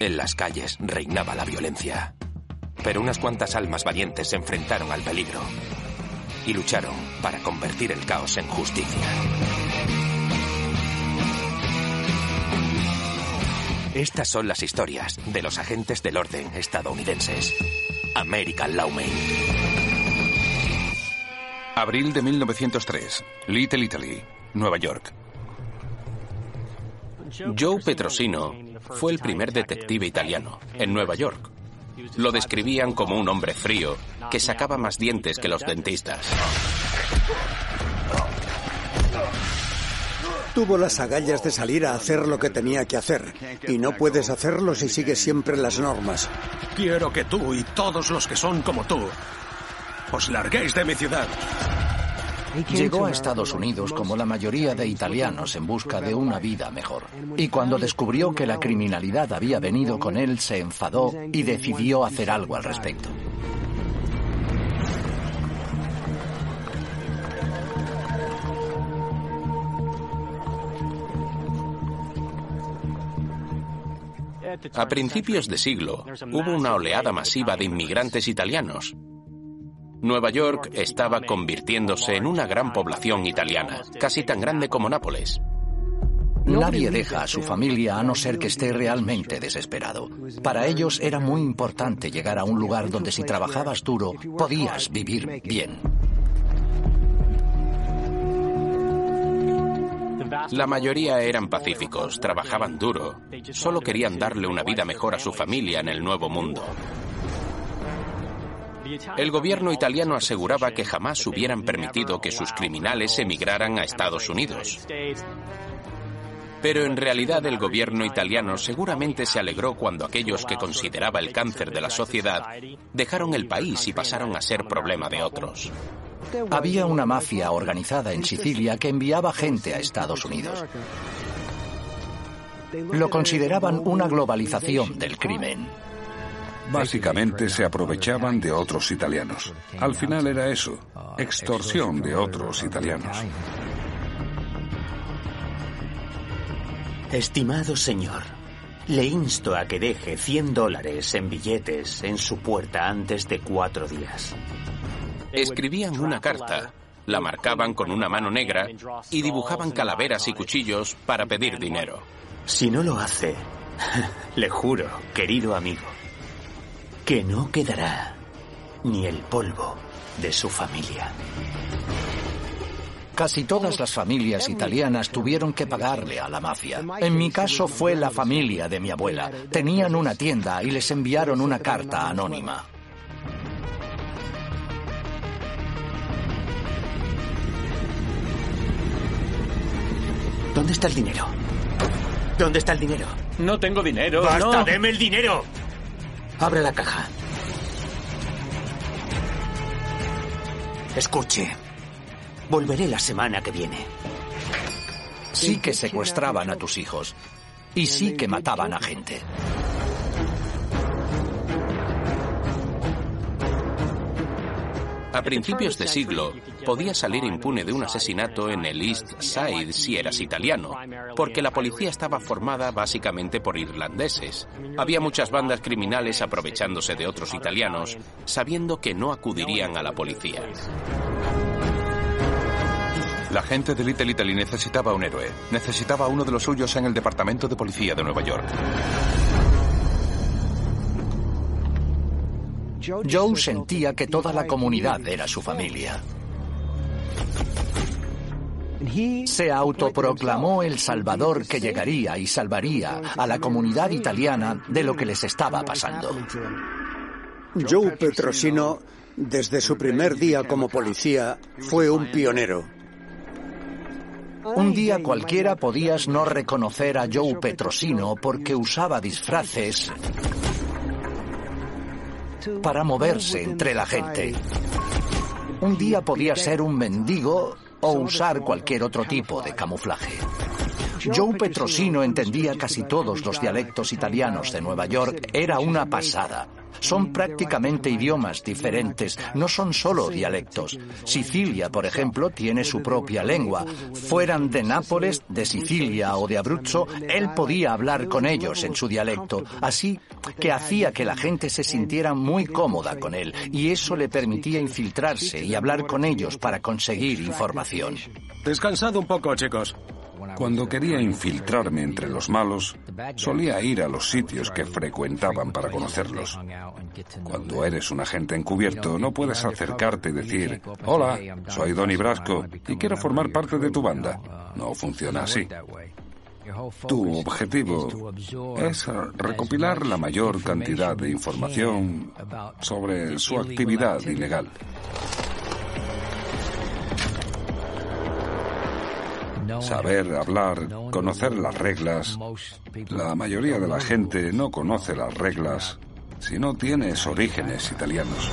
en las calles reinaba la violencia. Pero unas cuantas almas valientes se enfrentaron al peligro y lucharon para convertir el caos en justicia. Estas son las historias de los agentes del orden estadounidenses. American Lawmen. Abril de 1903. Little Italy, Nueva York. Joe Petrosino fue el primer detective italiano, en Nueva York. Lo describían como un hombre frío, que sacaba más dientes que los dentistas. Tuvo las agallas de salir a hacer lo que tenía que hacer. Y no puedes hacerlo si sigues siempre las normas. Quiero que tú y todos los que son como tú os larguéis de mi ciudad. Llegó a Estados Unidos como la mayoría de italianos en busca de una vida mejor. Y cuando descubrió que la criminalidad había venido con él, se enfadó y decidió hacer algo al respecto. A principios de siglo hubo una oleada masiva de inmigrantes italianos. Nueva York estaba convirtiéndose en una gran población italiana, casi tan grande como Nápoles. Nadie deja a su familia a no ser que esté realmente desesperado. Para ellos era muy importante llegar a un lugar donde si trabajabas duro podías vivir bien. La mayoría eran pacíficos, trabajaban duro, solo querían darle una vida mejor a su familia en el nuevo mundo. El gobierno italiano aseguraba que jamás hubieran permitido que sus criminales emigraran a Estados Unidos. Pero en realidad el gobierno italiano seguramente se alegró cuando aquellos que consideraba el cáncer de la sociedad dejaron el país y pasaron a ser problema de otros. Había una mafia organizada en Sicilia que enviaba gente a Estados Unidos. Lo consideraban una globalización del crimen. Básicamente se aprovechaban de otros italianos. Al final era eso, extorsión de otros italianos. Estimado señor, le insto a que deje 100 dólares en billetes en su puerta antes de cuatro días. Escribían una carta, la marcaban con una mano negra y dibujaban calaveras y cuchillos para pedir dinero. Si no lo hace, le juro, querido amigo, que no quedará ni el polvo de su familia. Casi todas las familias italianas tuvieron que pagarle a la mafia. En mi caso fue la familia de mi abuela. Tenían una tienda y les enviaron una carta anónima. ¿Dónde está el dinero? ¿Dónde está el dinero? No tengo dinero. ¡Basta! no. ¡Deme el dinero! Abre la caja. Escuche. Volveré la semana que viene. Sí que secuestraban a tus hijos. Y sí que mataban a gente. A principios de siglo, podías salir impune de un asesinato en el East Side si eras italiano, porque la policía estaba formada básicamente por irlandeses. Había muchas bandas criminales aprovechándose de otros italianos, sabiendo que no acudirían a la policía. La gente de Little Italy necesitaba un héroe. Necesitaba uno de los suyos en el Departamento de Policía de Nueva York. Joe sentía que toda la comunidad era su familia. Se autoproclamó el salvador que llegaría y salvaría a la comunidad italiana de lo que les estaba pasando. Joe Petrosino, desde su primer día como policía, fue un pionero. Un día cualquiera podías no reconocer a Joe Petrosino porque usaba disfraces para moverse entre la gente. Un día podía ser un mendigo o usar cualquier otro tipo de camuflaje. Joe Petrosino entendía casi todos los dialectos italianos de Nueva York. Era una pasada. Son prácticamente idiomas diferentes, no son solo dialectos. Sicilia, por ejemplo, tiene su propia lengua. Fueran de Nápoles, de Sicilia o de Abruzzo, él podía hablar con ellos en su dialecto, así que hacía que la gente se sintiera muy cómoda con él y eso le permitía infiltrarse y hablar con ellos para conseguir información. Descansad un poco, chicos. Cuando quería infiltrarme entre los malos, solía ir a los sitios que frecuentaban para conocerlos. Cuando eres un agente encubierto, no puedes acercarte y decir, hola, soy Donny Brasco y quiero formar parte de tu banda. No funciona así. Tu objetivo es recopilar la mayor cantidad de información sobre su actividad ilegal. Saber hablar, conocer las reglas. La mayoría de la gente no conoce las reglas si no tienes orígenes italianos.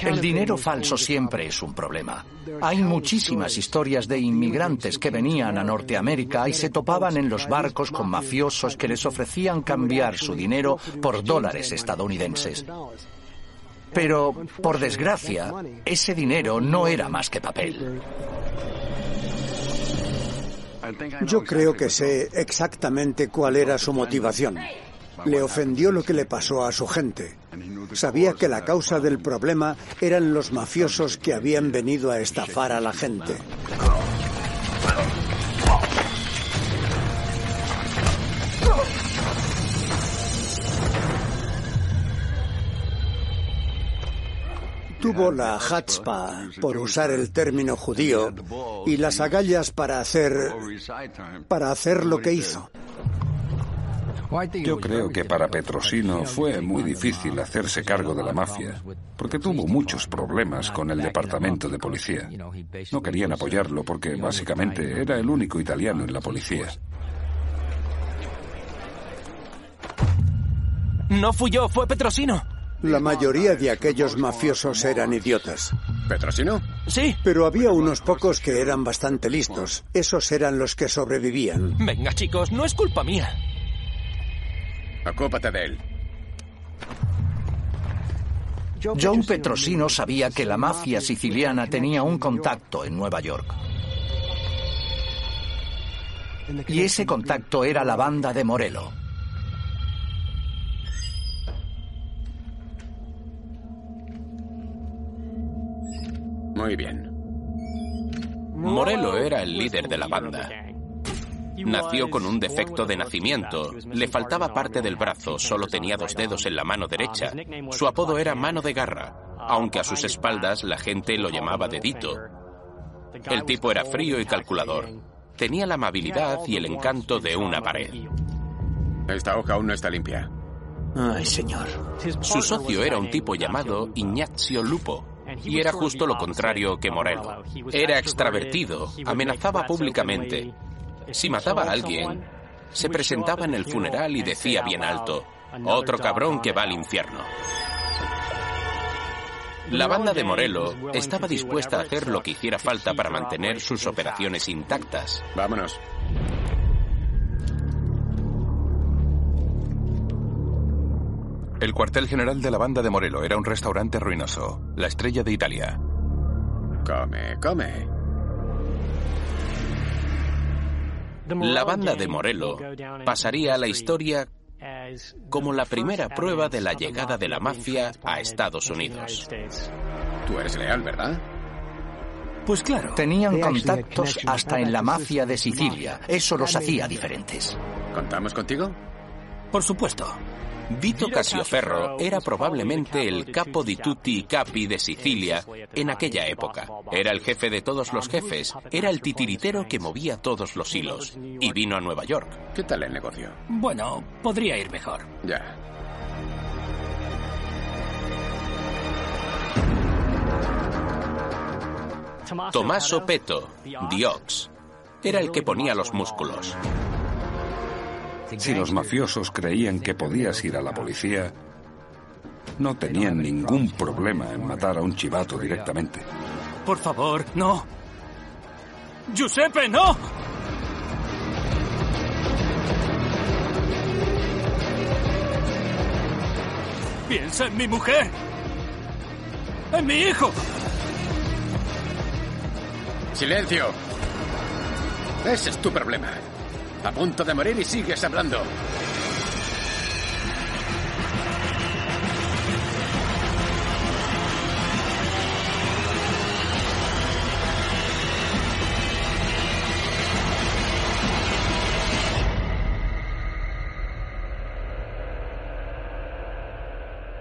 El dinero falso siempre es un problema. Hay muchísimas historias de inmigrantes que venían a Norteamérica y se topaban en los barcos con mafiosos que les ofrecían cambiar su dinero por dólares estadounidenses. Pero, por desgracia, ese dinero no era más que papel. Yo creo que sé exactamente cuál era su motivación. Le ofendió lo que le pasó a su gente. Sabía que la causa del problema eran los mafiosos que habían venido a estafar a la gente. Tuvo la hatzpa, por usar el término judío, y las agallas para hacer para hacer lo que hizo. Yo creo que para Petrosino fue muy difícil hacerse cargo de la mafia, porque tuvo muchos problemas con el departamento de policía. No querían apoyarlo porque básicamente era el único italiano en la policía. No fui yo, fue Petrosino. La mayoría de aquellos mafiosos eran idiotas. ¿Petrosino? Sí. Pero había unos pocos que eran bastante listos. Esos eran los que sobrevivían. Venga, chicos, no es culpa mía. Ocúpate de él. Joe Petrosino sabía que la mafia siciliana tenía un contacto en Nueva York. Y ese contacto era la banda de Morello. Muy bien. Morello era el líder de la banda. Nació con un defecto de nacimiento. Le faltaba parte del brazo, solo tenía dos dedos en la mano derecha. Su apodo era mano de garra, aunque a sus espaldas la gente lo llamaba dedito. El tipo era frío y calculador. Tenía la amabilidad y el encanto de una pared. Esta hoja aún no está limpia. Ay, señor. Su socio era un tipo llamado Ignazio Lupo, y era justo lo contrario que Morello. Era extravertido, amenazaba públicamente. Si mataba a alguien, se presentaba en el funeral y decía bien alto, otro cabrón que va al infierno. La banda de Morello estaba dispuesta a hacer lo que hiciera falta para mantener sus operaciones intactas. Vámonos. El cuartel general de la banda de Morello era un restaurante ruinoso, la estrella de Italia. Come, come. La banda de Morello pasaría a la historia como la primera prueba de la llegada de la mafia a Estados Unidos. Tú eres leal, ¿verdad? Pues claro. Tenían contactos hasta en la mafia de Sicilia. Eso los hacía diferentes. ¿Contamos contigo? Por supuesto. Vito Casioferro era probablemente el capo di tutti i capi de Sicilia en aquella época. Era el jefe de todos los jefes, era el titiritero que movía todos los hilos. Y vino a Nueva York. ¿Qué tal el negocio? Bueno, podría ir mejor. Ya. Tommaso Peto, Diox, era el que ponía los músculos. Si los mafiosos creían que podías ir a la policía, no tenían ningún problema en matar a un chivato directamente. Por favor, no. Giuseppe, no. Piensa en mi mujer. En mi hijo. Silencio. Ese es tu problema. A punto de morir y sigues hablando.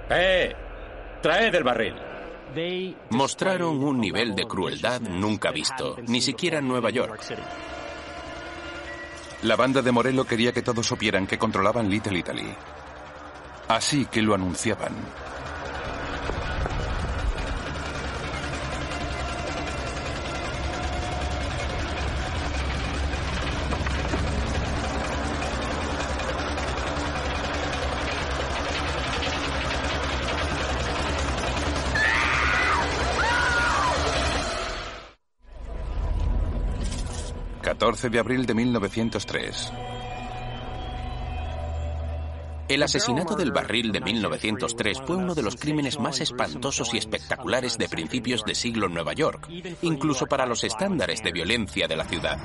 ¡Eh! Traed el barril. Mostraron un nivel de crueldad nunca visto, ni siquiera en Nueva York. La banda de Morello quería que todos supieran que controlaban Little Italy. Así que lo anunciaban. 14 de abril de 1903. El asesinato del barril de 1903 fue uno de los crímenes más espantosos y espectaculares de principios de siglo en Nueva York, incluso para los estándares de violencia de la ciudad.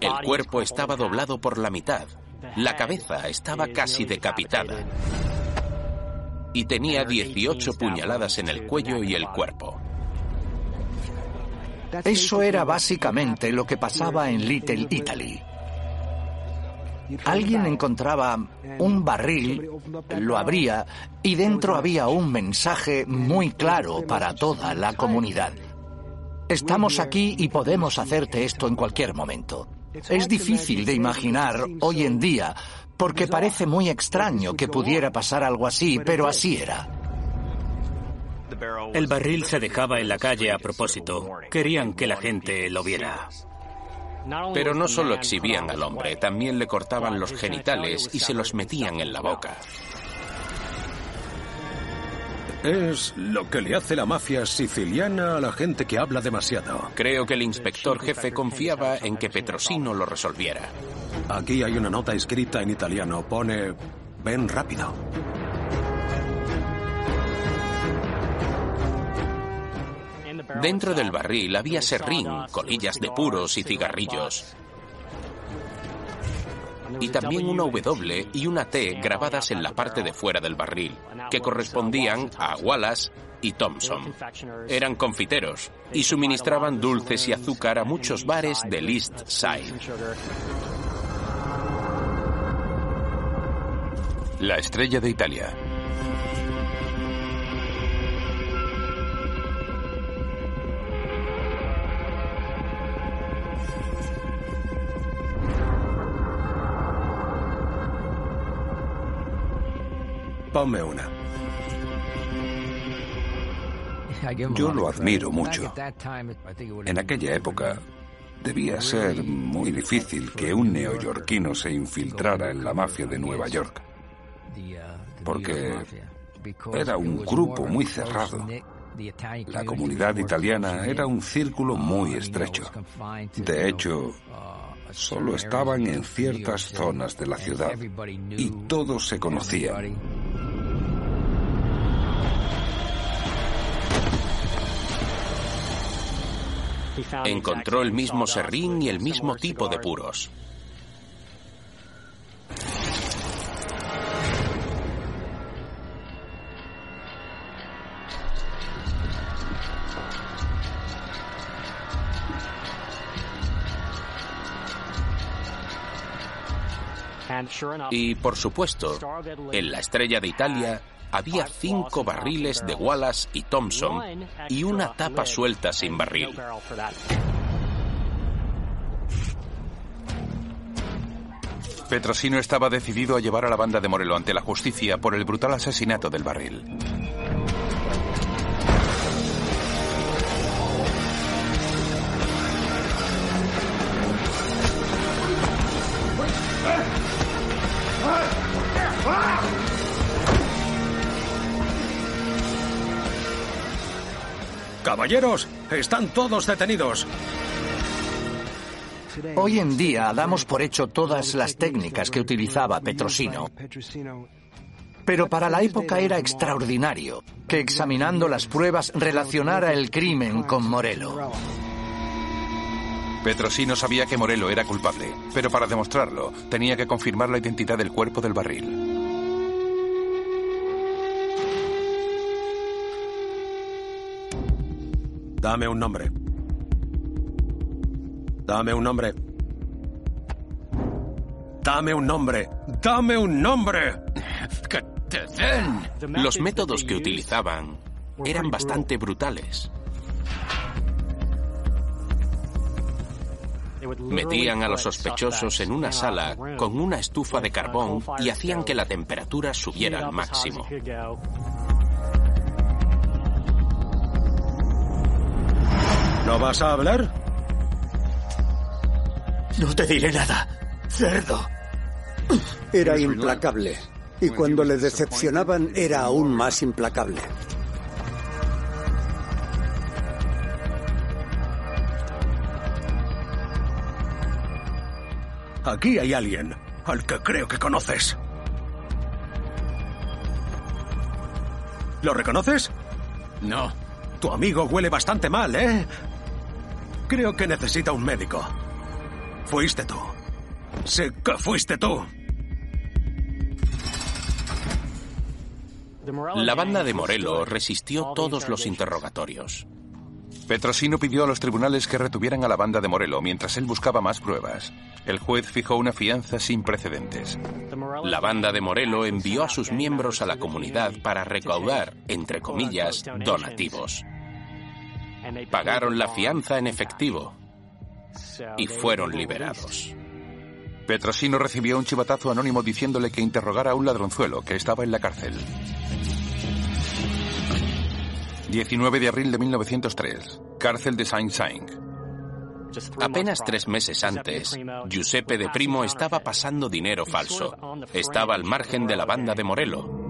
El cuerpo estaba doblado por la mitad, la cabeza estaba casi decapitada y tenía 18 puñaladas en el cuello y el cuerpo. Eso era básicamente lo que pasaba en Little Italy. Alguien encontraba un barril, lo abría y dentro había un mensaje muy claro para toda la comunidad. Estamos aquí y podemos hacerte esto en cualquier momento. Es difícil de imaginar hoy en día porque parece muy extraño que pudiera pasar algo así, pero así era. El barril se dejaba en la calle a propósito. Querían que la gente lo viera. Pero no solo exhibían al hombre, también le cortaban los genitales y se los metían en la boca. Es lo que le hace la mafia siciliana a la gente que habla demasiado. Creo que el inspector jefe confiaba en que Petrosino lo resolviera. Aquí hay una nota escrita en italiano. Pone, ven rápido. Dentro del barril había serrín, colillas de puros y cigarrillos y también una W y una T grabadas en la parte de fuera del barril, que correspondían a Wallace y Thompson. Eran confiteros y suministraban dulces y azúcar a muchos bares del East Side. La estrella de Italia. Ponme una. Yo lo admiro mucho. En aquella época debía ser muy difícil que un neoyorquino se infiltrara en la mafia de Nueva York. Porque era un grupo muy cerrado. La comunidad italiana era un círculo muy estrecho. De hecho, solo estaban en ciertas zonas de la ciudad y todos se conocían. Encontró el mismo serrín y el mismo tipo de puros. Y por supuesto, en la estrella de Italia había cinco barriles de Wallace y Thompson y una tapa suelta sin barril. Petrosino estaba decidido a llevar a la banda de Morelo ante la justicia por el brutal asesinato del barril. Caballeros, están todos detenidos. Hoy en día damos por hecho todas las técnicas que utilizaba Petrosino. Pero para la época era extraordinario que examinando las pruebas relacionara el crimen con Morello. Petrosino sabía que Morello era culpable, pero para demostrarlo tenía que confirmar la identidad del cuerpo del barril. Dame un nombre. Dame un nombre. Dame un nombre. Dame un nombre. Los métodos que utilizaban eran bastante brutales. Metían a los sospechosos en una sala con una estufa de carbón y hacían que la temperatura subiera al máximo. ¿No vas a hablar? No te diré nada, cerdo. Era implacable. Y cuando le decepcionaban era aún más implacable. Aquí hay alguien al que creo que conoces. ¿Lo reconoces? No. Tu amigo huele bastante mal, ¿eh? Creo que necesita un médico. Fuiste tú. Sé que fuiste tú. La banda de Morello resistió todos los interrogatorios. Petrosino pidió a los tribunales que retuvieran a la banda de Morello mientras él buscaba más pruebas. El juez fijó una fianza sin precedentes. La banda de Morello envió a sus miembros a la comunidad para recaudar, entre comillas, donativos. Pagaron la fianza en efectivo y fueron liberados. Petrosino recibió un chivatazo anónimo diciéndole que interrogara a un ladronzuelo que estaba en la cárcel. 19 de abril de 1903. Cárcel de Saint-Saëns. Apenas tres meses antes, Giuseppe de Primo estaba pasando dinero falso. Estaba al margen de la banda de Morello.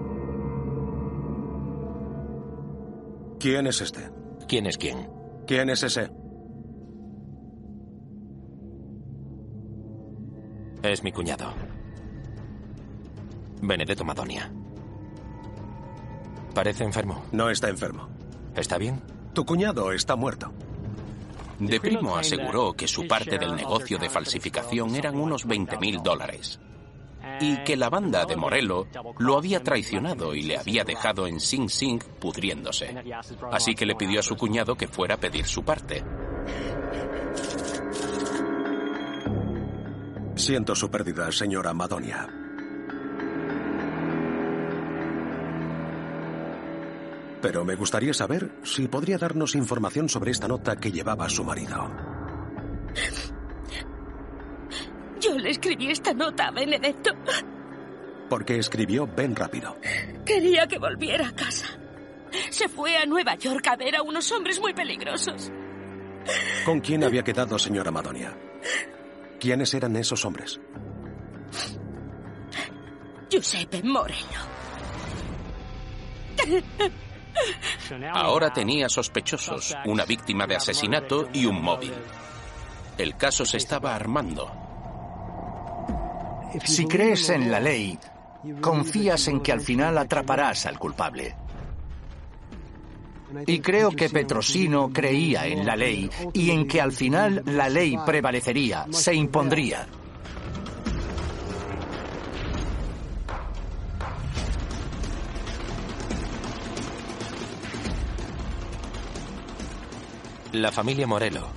¿Quién es este? ¿Quién es quién? ¿Quién es ese? Es mi cuñado. Benedetto Madonia. Parece enfermo. No está enfermo. ¿Está bien? Tu cuñado está muerto. De Primo aseguró que su parte del negocio de falsificación eran unos 20 mil dólares y que la banda de Morello lo había traicionado y le había dejado en Sing Sing pudriéndose. Así que le pidió a su cuñado que fuera a pedir su parte. Siento su pérdida, señora Madonia. Pero me gustaría saber si podría darnos información sobre esta nota que llevaba su marido. Yo le escribí esta nota a Benedetto. Porque escribió Ven rápido. Quería que volviera a casa. Se fue a Nueva York a ver a unos hombres muy peligrosos. ¿Con quién había quedado, señora Madonia? ¿Quiénes eran esos hombres? Giuseppe Morello. Ahora tenía sospechosos, una víctima de asesinato y un móvil. El caso se estaba armando. Si crees en la ley, confías en que al final atraparás al culpable. Y creo que Petrosino creía en la ley y en que al final la ley prevalecería, se impondría. La familia Morello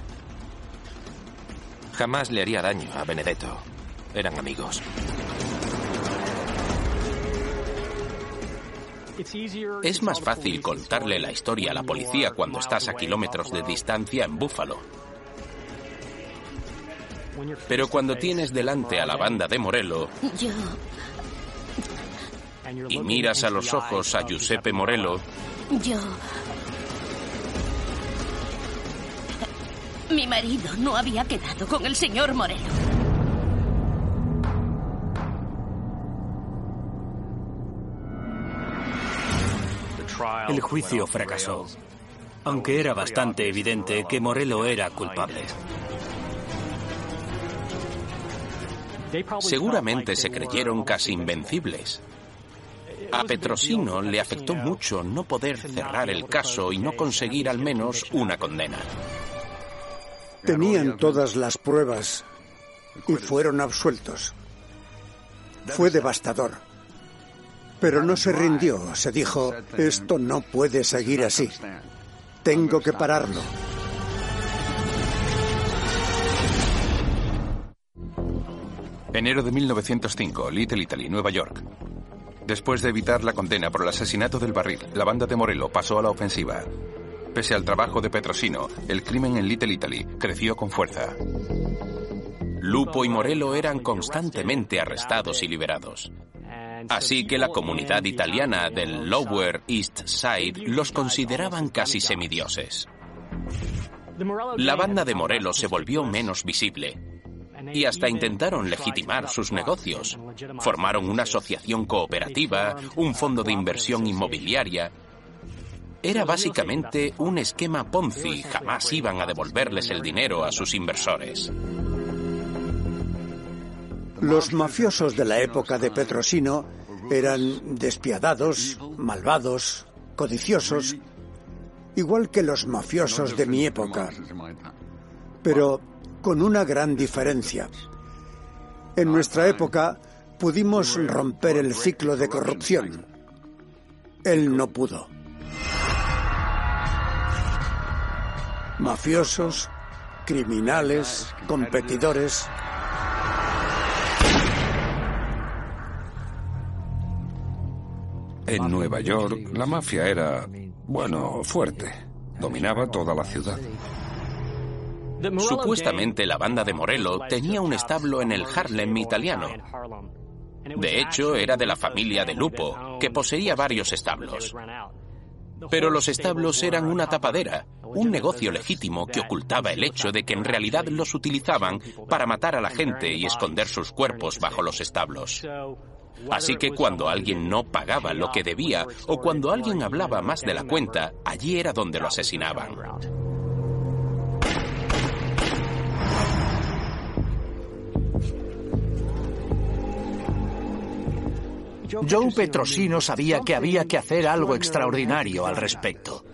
jamás le haría daño a Benedetto. Eran amigos. Es más fácil contarle la historia a la policía cuando estás a kilómetros de distancia en Búfalo. Pero cuando tienes delante a la banda de Morello Yo. y miras a los ojos a Giuseppe Morello, Yo. Mi marido no había quedado con el señor Morello. El juicio fracasó, aunque era bastante evidente que Morello era culpable. seguramente se creyeron casi invencibles. A Petrosino le afectó mucho no poder cerrar el caso y no conseguir al menos una condena. Tenían todas las pruebas y fueron absueltos. Fue devastador. Pero no se rindió. Se dijo, esto no puede seguir así. Tengo que pararlo. Enero de 1905, Little Italy, Nueva York. Después de evitar la condena por el asesinato del barril, la banda de Morello pasó a la ofensiva. Pese al trabajo de Petrosino, el crimen en Little Italy creció con fuerza. Lupo y Morello eran constantemente arrestados y liberados. Así que la comunidad italiana del Lower East Side los consideraban casi semidioses. La banda de Morello se volvió menos visible y hasta intentaron legitimar sus negocios. Formaron una asociación cooperativa, un fondo de inversión inmobiliaria. Era básicamente un esquema Ponzi, jamás iban a devolverles el dinero a sus inversores. Los mafiosos de la época de Petrosino eran despiadados, malvados, codiciosos, igual que los mafiosos de mi época, pero con una gran diferencia. En nuestra época pudimos romper el ciclo de corrupción. Él no pudo. Mafiosos, criminales, competidores, En Nueva York, la mafia era, bueno, fuerte. Dominaba toda la ciudad. Supuestamente la banda de Morello tenía un establo en el Harlem italiano. De hecho, era de la familia de Lupo, que poseía varios establos. Pero los establos eran una tapadera, un negocio legítimo que ocultaba el hecho de que en realidad los utilizaban para matar a la gente y esconder sus cuerpos bajo los establos. Así que cuando alguien no pagaba lo que debía o cuando alguien hablaba más de la cuenta, allí era donde lo asesinaban. Joe Petrosino sabía que había que hacer algo extraordinario al respecto.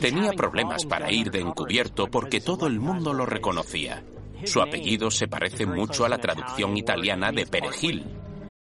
Tenía problemas para ir de encubierto porque todo el mundo lo reconocía. Su apellido se parece mucho a la traducción italiana de perejil.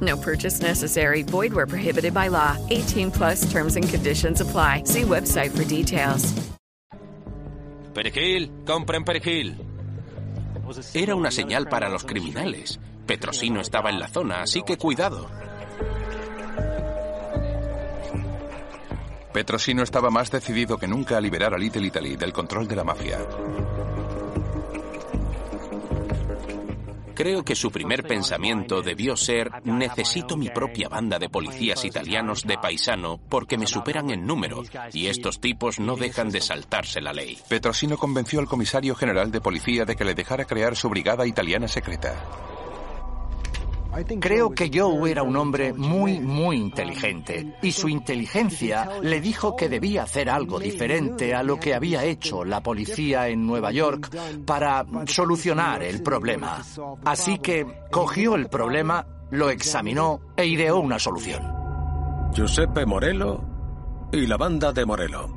No purchase necessary. Void where prohibited by law. 18 plus terms and conditions apply. See website for details. Perejil, compren perejil. Era una señal para los criminales. Petrosino estaba en la zona, así que cuidado. Petrosino estaba más decidido que nunca a liberar a Little Italy del control de la mafia. Creo que su primer pensamiento debió ser, necesito mi propia banda de policías italianos de paisano porque me superan en número y estos tipos no dejan de saltarse la ley. Petrosino convenció al comisario general de policía de que le dejara crear su brigada italiana secreta. Creo que Joe era un hombre muy, muy inteligente y su inteligencia le dijo que debía hacer algo diferente a lo que había hecho la policía en Nueva York para solucionar el problema. Así que cogió el problema, lo examinó e ideó una solución. Giuseppe Morello y la banda de Morello.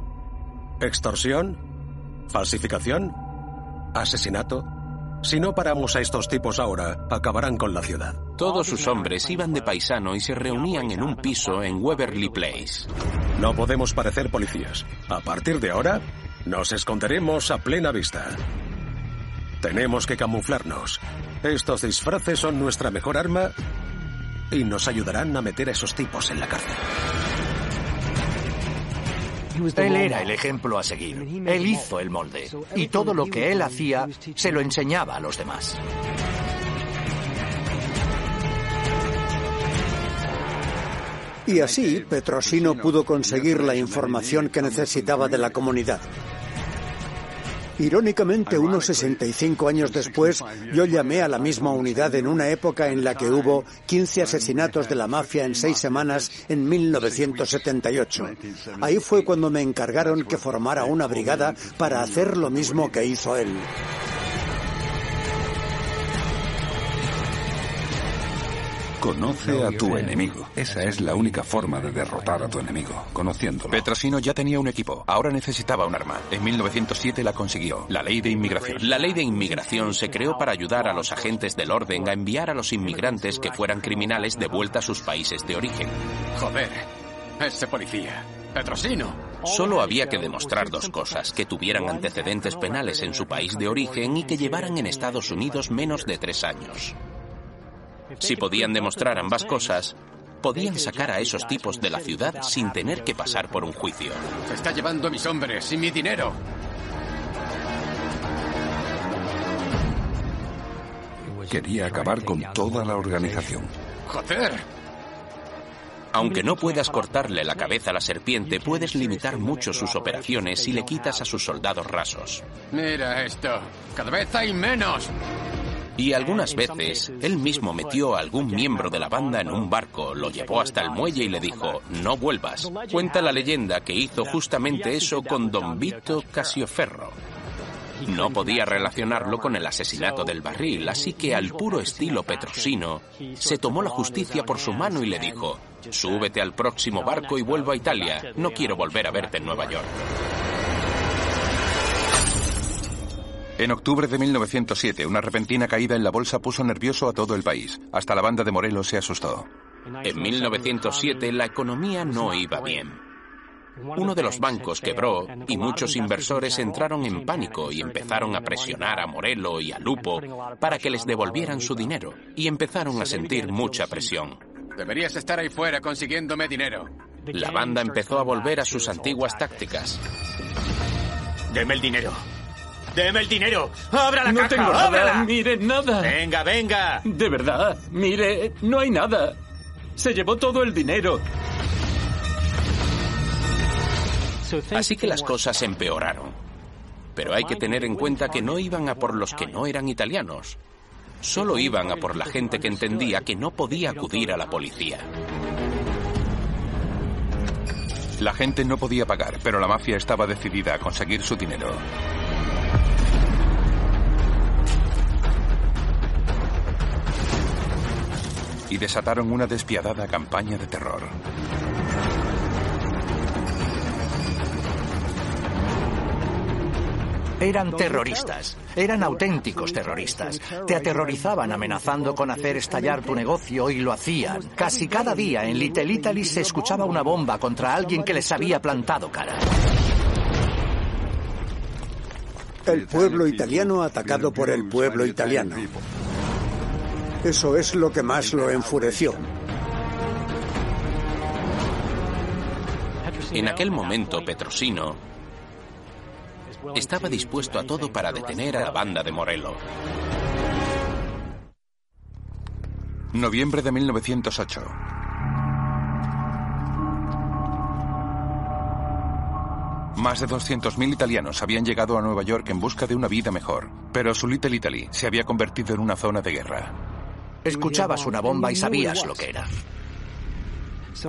Extorsión, falsificación, asesinato. Si no paramos a estos tipos ahora, acabarán con la ciudad. Todos sus hombres iban de paisano y se reunían en un piso en Waverly Place. No podemos parecer policías. A partir de ahora, nos esconderemos a plena vista. Tenemos que camuflarnos. Estos disfraces son nuestra mejor arma y nos ayudarán a meter a esos tipos en la cárcel. Él era el ejemplo a seguir. Él hizo el molde. Y todo lo que él hacía se lo enseñaba a los demás. Y así, Petrosino pudo conseguir la información que necesitaba de la comunidad. Irónicamente, unos 65 años después, yo llamé a la misma unidad en una época en la que hubo 15 asesinatos de la mafia en seis semanas en 1978. Ahí fue cuando me encargaron que formara una brigada para hacer lo mismo que hizo él. Conoce a tu enemigo. Esa es la única forma de derrotar a tu enemigo, conociéndolo. Petrosino ya tenía un equipo, ahora necesitaba un arma. En 1907 la consiguió, la ley de inmigración. La ley de inmigración se creó para ayudar a los agentes del orden a enviar a los inmigrantes que fueran criminales de vuelta a sus países de origen. Joder, ese policía. Petrosino. Solo había que demostrar dos cosas, que tuvieran antecedentes penales en su país de origen y que llevaran en Estados Unidos menos de tres años. Si podían demostrar ambas cosas, podían sacar a esos tipos de la ciudad sin tener que pasar por un juicio. Se está llevando a mis hombres y mi dinero. Quería acabar con toda la organización. ¡Joder! Aunque no puedas cortarle la cabeza a la serpiente, puedes limitar mucho sus operaciones si le quitas a sus soldados rasos. Mira esto. Cada vez hay menos. Y algunas veces, él mismo metió a algún miembro de la banda en un barco, lo llevó hasta el muelle y le dijo, no vuelvas. Cuenta la leyenda que hizo justamente eso con Don Vito Casioferro. No podía relacionarlo con el asesinato del barril, así que al puro estilo petrosino, se tomó la justicia por su mano y le dijo, súbete al próximo barco y vuelvo a Italia, no quiero volver a verte en Nueva York. En octubre de 1907, una repentina caída en la bolsa puso nervioso a todo el país. Hasta la banda de Morelos se asustó. En 1907 la economía no iba bien. Uno de los bancos quebró y muchos inversores entraron en pánico y empezaron a presionar a Morelo y a Lupo para que les devolvieran su dinero y empezaron a sentir mucha presión. Deberías estar ahí fuera consiguiéndome dinero. La banda empezó a volver a sus antiguas tácticas. Deme el dinero. ¡Deme el dinero! ¡Abra la no caja! tengo nada, ¡Ábrala! mire, nada. Venga, venga. De verdad, mire, no hay nada. Se llevó todo el dinero. Así que las cosas empeoraron. Pero hay que tener en cuenta que no iban a por los que no eran italianos. Solo iban a por la gente que entendía que no podía acudir a la policía. La gente no podía pagar, pero la mafia estaba decidida a conseguir su dinero. Y desataron una despiadada campaña de terror. Eran terroristas, eran auténticos terroristas. Te aterrorizaban amenazando con hacer estallar tu negocio y lo hacían. Casi cada día en Little Italy se escuchaba una bomba contra alguien que les había plantado cara. El pueblo italiano atacado por el pueblo italiano. Eso es lo que más lo enfureció. En aquel momento, Petrosino estaba dispuesto a todo para detener a la banda de Morello. Noviembre de 1908. Más de 200.000 italianos habían llegado a Nueva York en busca de una vida mejor, pero su Little Italy se había convertido en una zona de guerra. Escuchabas una bomba y sabías lo que era.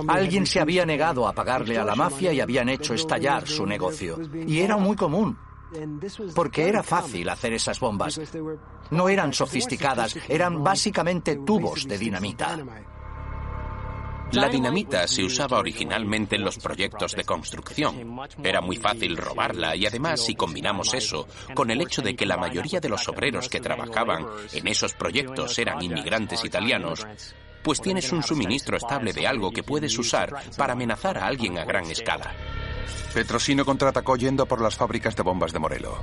Alguien se había negado a pagarle a la mafia y habían hecho estallar su negocio. Y era muy común. Porque era fácil hacer esas bombas. No eran sofisticadas, eran básicamente tubos de dinamita. La dinamita se usaba originalmente en los proyectos de construcción. Era muy fácil robarla y además si combinamos eso con el hecho de que la mayoría de los obreros que trabajaban en esos proyectos eran inmigrantes italianos, pues tienes un suministro estable de algo que puedes usar para amenazar a alguien a gran escala. Petrosino contraatacó yendo por las fábricas de bombas de Morelo.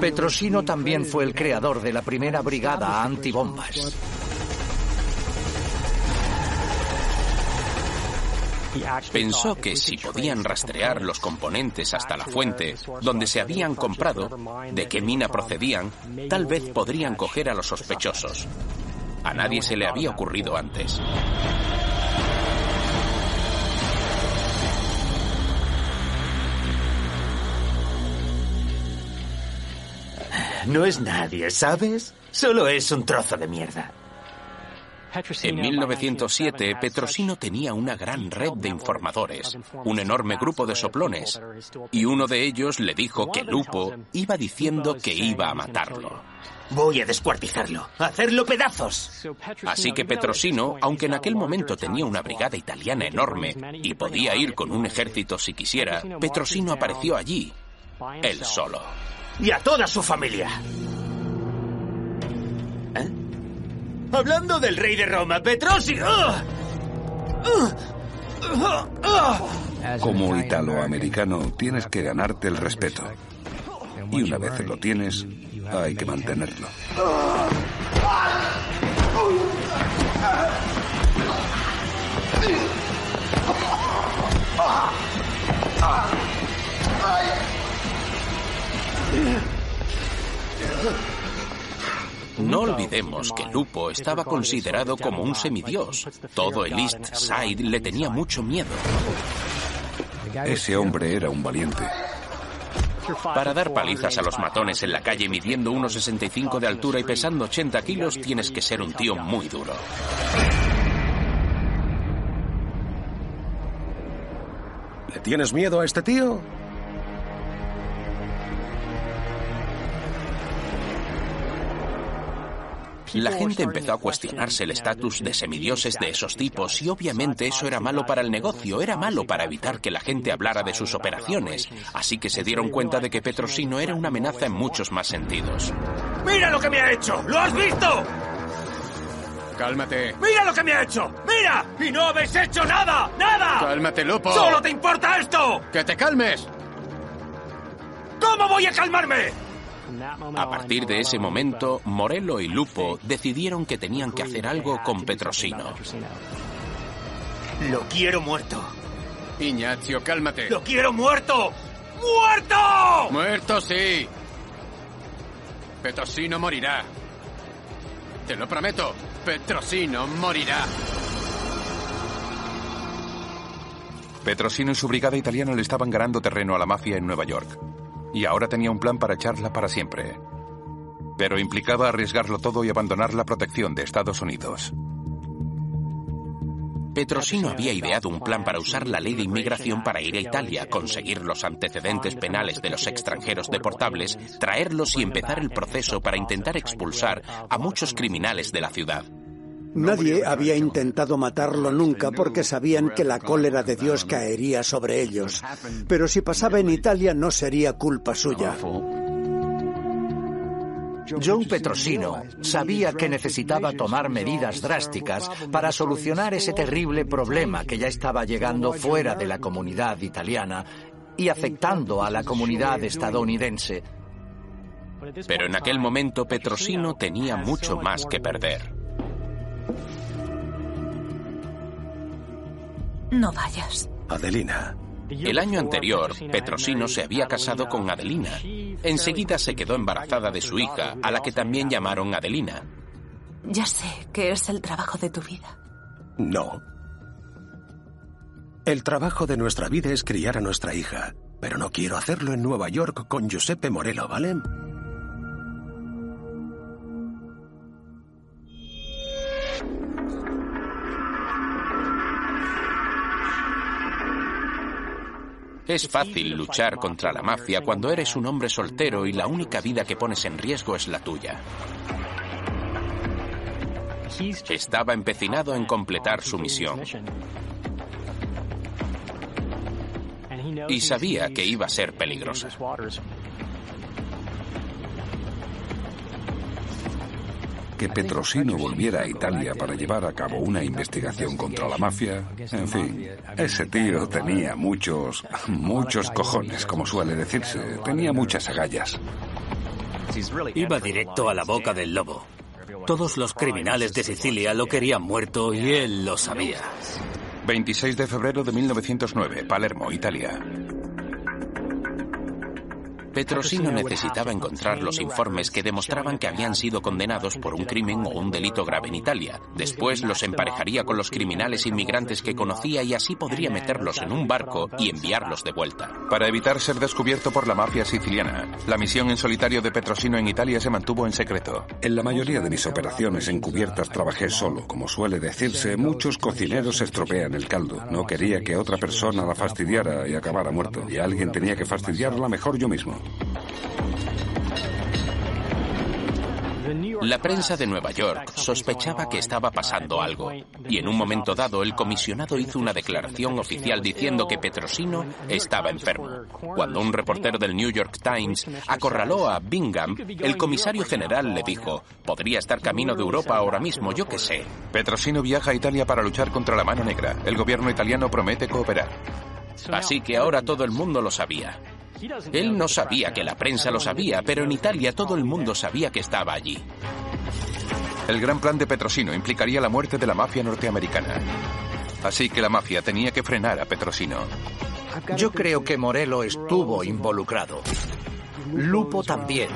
Petrosino también fue el creador de la primera brigada antibombas. Pensó que si podían rastrear los componentes hasta la fuente donde se habían comprado, de qué mina procedían, tal vez podrían coger a los sospechosos. A nadie se le había ocurrido antes. No es nadie, ¿sabes? Solo es un trozo de mierda. En 1907, Petrosino tenía una gran red de informadores, un enorme grupo de soplones, y uno de ellos le dijo que Lupo iba diciendo que iba a matarlo. Voy a descuartizarlo, a hacerlo pedazos. Así que Petrosino, aunque en aquel momento tenía una brigada italiana enorme y podía ir con un ejército si quisiera, Petrosino apareció allí, él solo. Y a toda su familia. ¿Eh? Hablando del rey de Roma, Petrosino. Como italoamericano, tienes que ganarte el respeto. Y una vez lo tienes, hay que mantenerlo. No olvidemos que Lupo estaba considerado como un semidios. Todo el East Side le tenía mucho miedo. Ese hombre era un valiente. Para dar palizas a los matones en la calle midiendo 1,65 de altura y pesando 80 kilos tienes que ser un tío muy duro. ¿Le tienes miedo a este tío? La gente empezó a cuestionarse el estatus de semidioses de esos tipos y obviamente eso era malo para el negocio, era malo para evitar que la gente hablara de sus operaciones, así que se dieron cuenta de que Petrosino era una amenaza en muchos más sentidos. ¡Mira lo que me ha hecho! ¿Lo has visto? Cálmate. ¡Mira lo que me ha hecho! ¡Mira! ¡Y no habéis hecho nada! ¡Nada! Cálmate, Lupo. ¡Solo te importa esto! ¡Que te calmes! ¿Cómo voy a calmarme? A partir de ese momento, Morello y Lupo decidieron que tenían que hacer algo con Petrosino. Lo quiero muerto. Ignacio, cálmate. ¡Lo quiero muerto! ¡Muerto! Muerto, sí. Petrosino morirá. Te lo prometo. Petrosino morirá. Petrosino y su brigada italiana le estaban ganando terreno a la mafia en Nueva York y ahora tenía un plan para echarla para siempre. Pero implicaba arriesgarlo todo y abandonar la protección de Estados Unidos. Petrosino había ideado un plan para usar la ley de inmigración para ir a Italia, conseguir los antecedentes penales de los extranjeros deportables, traerlos y empezar el proceso para intentar expulsar a muchos criminales de la ciudad. Nadie había intentado matarlo nunca porque sabían que la cólera de Dios caería sobre ellos. Pero si pasaba en Italia no sería culpa suya. Joe Petrosino sabía que necesitaba tomar medidas drásticas para solucionar ese terrible problema que ya estaba llegando fuera de la comunidad italiana y afectando a la comunidad estadounidense. Pero en aquel momento Petrosino tenía mucho más que perder. No vayas. Adelina. El año anterior, Petrosino se había casado con Adelina. Enseguida se quedó embarazada de su hija, a la que también llamaron Adelina. Ya sé que es el trabajo de tu vida. No. El trabajo de nuestra vida es criar a nuestra hija, pero no quiero hacerlo en Nueva York con Giuseppe Morello, ¿vale? Es fácil luchar contra la mafia cuando eres un hombre soltero y la única vida que pones en riesgo es la tuya. Estaba empecinado en completar su misión. Y sabía que iba a ser peligrosa. Que Petrosino volviera a Italia para llevar a cabo una investigación contra la mafia. En fin, ese tío tenía muchos, muchos cojones, como suele decirse. Tenía muchas agallas. Iba directo a la boca del lobo. Todos los criminales de Sicilia lo querían muerto y él lo sabía. 26 de febrero de 1909, Palermo, Italia. Petrosino necesitaba encontrar los informes que demostraban que habían sido condenados por un crimen o un delito grave en Italia. Después los emparejaría con los criminales inmigrantes que conocía y así podría meterlos en un barco y enviarlos de vuelta. Para evitar ser descubierto por la mafia siciliana, la misión en solitario de Petrosino en Italia se mantuvo en secreto. En la mayoría de mis operaciones encubiertas trabajé solo. Como suele decirse, muchos cocineros estropean el caldo. No quería que otra persona la fastidiara y acabara muerto. Y alguien tenía que fastidiarla mejor yo mismo. La prensa de Nueva York sospechaba que estaba pasando algo y en un momento dado el comisionado hizo una declaración oficial diciendo que Petrosino estaba enfermo. Cuando un reportero del New York Times acorraló a Bingham, el comisario general le dijo, podría estar camino de Europa ahora mismo, yo qué sé. Petrosino viaja a Italia para luchar contra la mano negra. El gobierno italiano promete cooperar. Así que ahora todo el mundo lo sabía. Él no sabía que la prensa lo sabía, pero en Italia todo el mundo sabía que estaba allí. El gran plan de Petrosino implicaría la muerte de la mafia norteamericana. Así que la mafia tenía que frenar a Petrosino. Yo creo que Morello estuvo involucrado. Lupo también.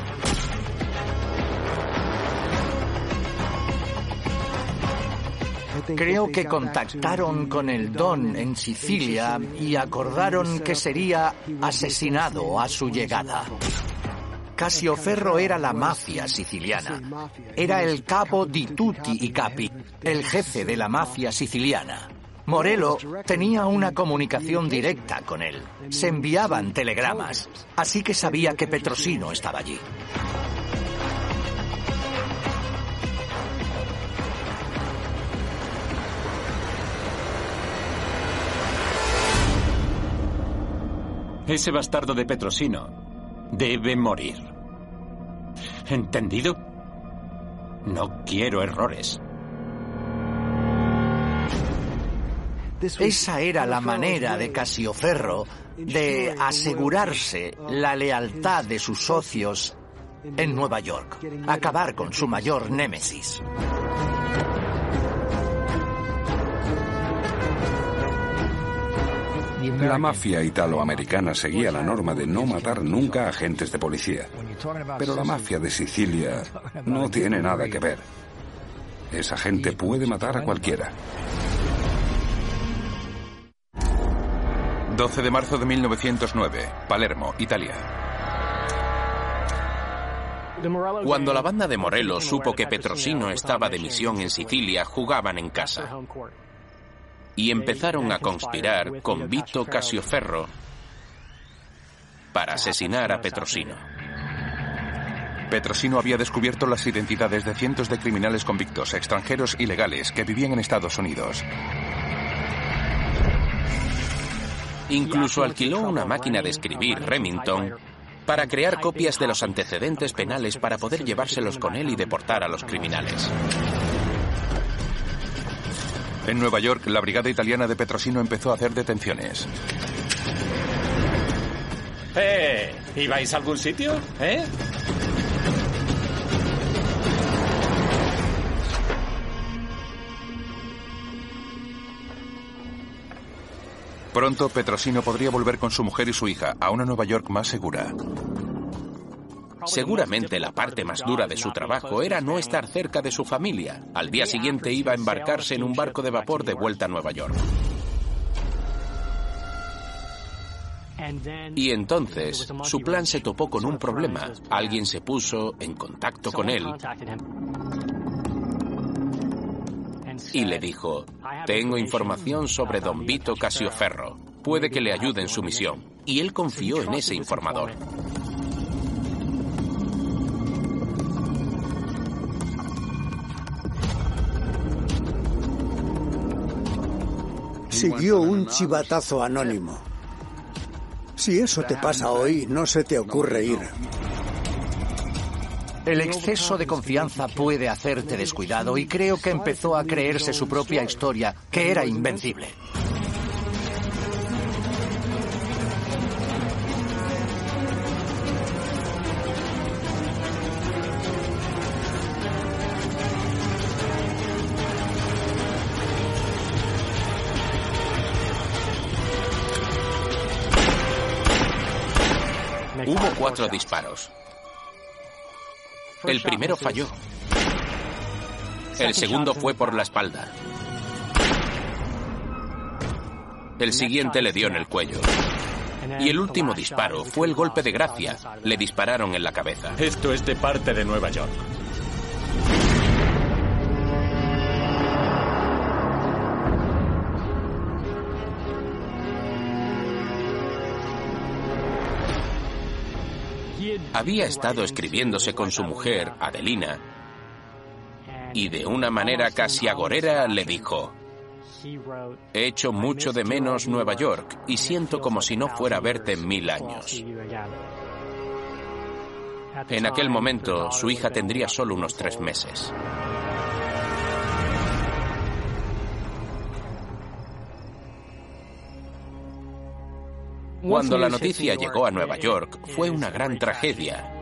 Creo que contactaron con el Don en Sicilia y acordaron que sería asesinado a su llegada. Casioferro era la mafia siciliana. Era el capo di tutti i capi, el jefe de la mafia siciliana. Morello tenía una comunicación directa con él. Se enviaban telegramas, así que sabía que Petrosino estaba allí. Ese bastardo de Petrosino debe morir. ¿Entendido? No quiero errores. Esa era la manera de Casioferro de asegurarse la lealtad de sus socios en Nueva York, acabar con su mayor némesis. La mafia italoamericana seguía la norma de no matar nunca a agentes de policía. Pero la mafia de Sicilia no tiene nada que ver. Esa gente puede matar a cualquiera. 12 de marzo de 1909, Palermo, Italia. Cuando la banda de Morelos supo que Petrosino estaba de misión en Sicilia, jugaban en casa y empezaron a conspirar con Vito Casioferro para asesinar a Petrosino. Petrosino había descubierto las identidades de cientos de criminales convictos extranjeros ilegales que vivían en Estados Unidos. Incluso alquiló una máquina de escribir Remington para crear copias de los antecedentes penales para poder llevárselos con él y deportar a los criminales. En Nueva York, la brigada italiana de Petrosino empezó a hacer detenciones. ¡Eh! ¿Ibais a algún sitio? ¿Eh? Pronto Petrosino podría volver con su mujer y su hija a una Nueva York más segura. Seguramente la parte más dura de su trabajo era no estar cerca de su familia. Al día siguiente iba a embarcarse en un barco de vapor de vuelta a Nueva York. Y entonces su plan se topó con un problema. Alguien se puso en contacto con él y le dijo, tengo información sobre don Vito Casioferro. Puede que le ayude en su misión. Y él confió en ese informador. Siguió un chivatazo anónimo. Si eso te pasa hoy, no se te ocurre ir. El exceso de confianza puede hacerte descuidado y creo que empezó a creerse su propia historia, que era invencible. Cuatro disparos. El primero falló. El segundo fue por la espalda. El siguiente le dio en el cuello. Y el último disparo fue el golpe de gracia. Le dispararon en la cabeza. Esto es de parte de Nueva York. Había estado escribiéndose con su mujer, Adelina, y de una manera casi agorera le dijo, He hecho mucho de menos Nueva York y siento como si no fuera a verte en mil años. En aquel momento, su hija tendría solo unos tres meses. Cuando la noticia llegó a Nueva York, fue una gran tragedia.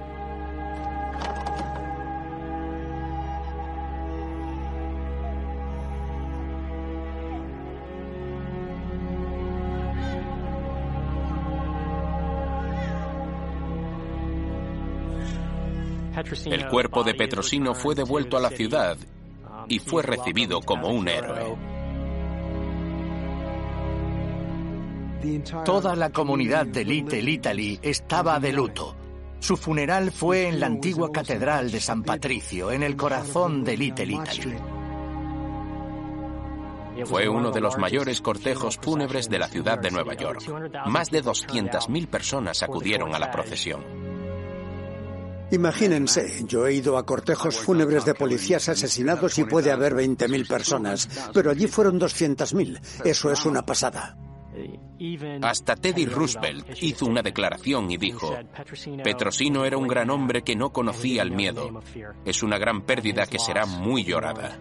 El cuerpo de Petrosino fue devuelto a la ciudad y fue recibido como un héroe. Toda la comunidad de Little Italy estaba de luto. Su funeral fue en la antigua catedral de San Patricio, en el corazón de Little Italy. Fue uno de los mayores cortejos fúnebres de la ciudad de Nueva York. Más de 200.000 personas acudieron a la procesión. Imagínense, yo he ido a cortejos fúnebres de policías asesinados y puede haber 20.000 personas, pero allí fueron 200.000. Eso es una pasada. Hasta Teddy Roosevelt hizo una declaración y dijo, Petrosino era un gran hombre que no conocía el miedo. Es una gran pérdida que será muy llorada.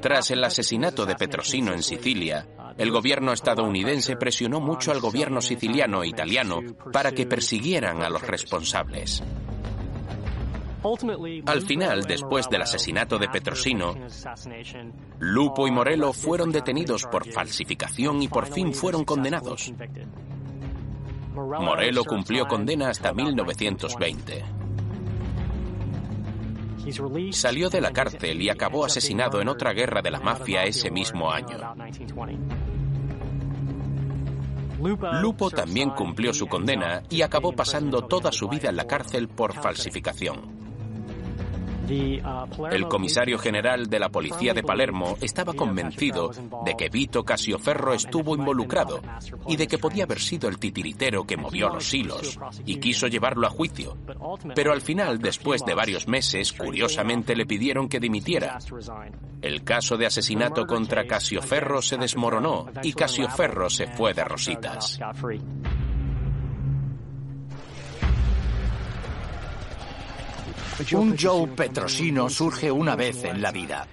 Tras el asesinato de Petrosino en Sicilia, el gobierno estadounidense presionó mucho al gobierno siciliano e italiano para que persiguieran a los responsables. Al final, después del asesinato de Petrosino, Lupo y Morello fueron detenidos por falsificación y por fin fueron condenados. Morello cumplió condena hasta 1920. Salió de la cárcel y acabó asesinado en otra guerra de la mafia ese mismo año. Lupo también cumplió su condena y acabó pasando toda su vida en la cárcel por falsificación. El comisario general de la policía de Palermo estaba convencido de que Vito Casioferro estuvo involucrado y de que podía haber sido el titiritero que movió los hilos y quiso llevarlo a juicio. Pero al final, después de varios meses, curiosamente le pidieron que dimitiera. El caso de asesinato contra Casioferro se desmoronó y Casioferro se fue de rositas. Un Joe Petrosino surge una vez en la vida.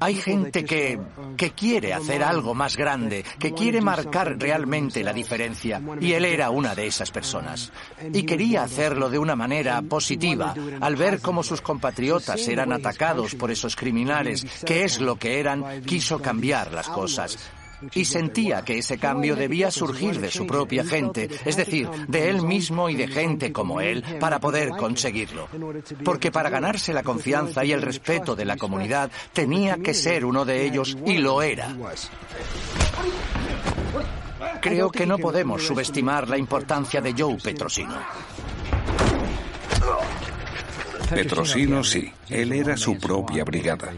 Hay gente que, que quiere hacer algo más grande, que quiere marcar realmente la diferencia, y él era una de esas personas. Y quería hacerlo de una manera positiva, al ver cómo sus compatriotas eran atacados por esos criminales, que es lo que eran, quiso cambiar las cosas y sentía que ese cambio debía surgir de su propia gente, es decir, de él mismo y de gente como él, para poder conseguirlo. Porque para ganarse la confianza y el respeto de la comunidad tenía que ser uno de ellos y lo era. Creo que no podemos subestimar la importancia de Joe Petrosino. Petrosino sí, él era su propia brigada.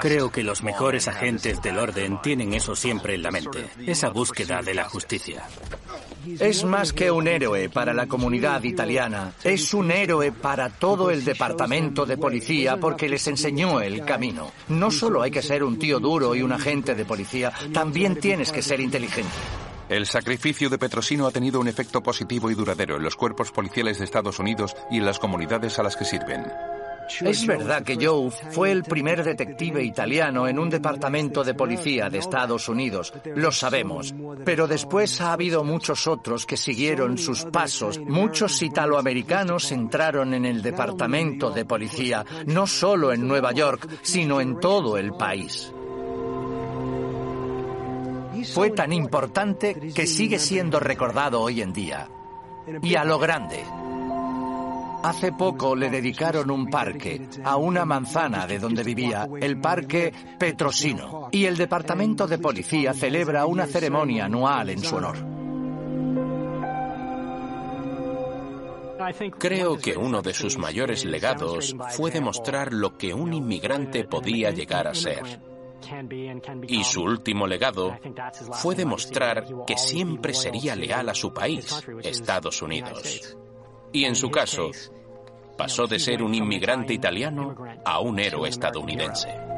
Creo que los mejores agentes del orden tienen eso siempre en la mente, esa búsqueda de la justicia. Es más que un héroe para la comunidad italiana, es un héroe para todo el departamento de policía porque les enseñó el camino. No solo hay que ser un tío duro y un agente de policía, también tienes que ser inteligente. El sacrificio de Petrosino ha tenido un efecto positivo y duradero en los cuerpos policiales de Estados Unidos y en las comunidades a las que sirven. Es verdad que Joe fue el primer detective italiano en un departamento de policía de Estados Unidos, lo sabemos, pero después ha habido muchos otros que siguieron sus pasos. Muchos italoamericanos entraron en el departamento de policía, no solo en Nueva York, sino en todo el país. Fue tan importante que sigue siendo recordado hoy en día. Y a lo grande. Hace poco le dedicaron un parque a una manzana de donde vivía, el Parque Petrosino, y el Departamento de Policía celebra una ceremonia anual en su honor. Creo que uno de sus mayores legados fue demostrar lo que un inmigrante podía llegar a ser. Y su último legado fue demostrar que siempre sería leal a su país, Estados Unidos. Y en su caso, pasó de ser un inmigrante italiano a un héroe estadounidense.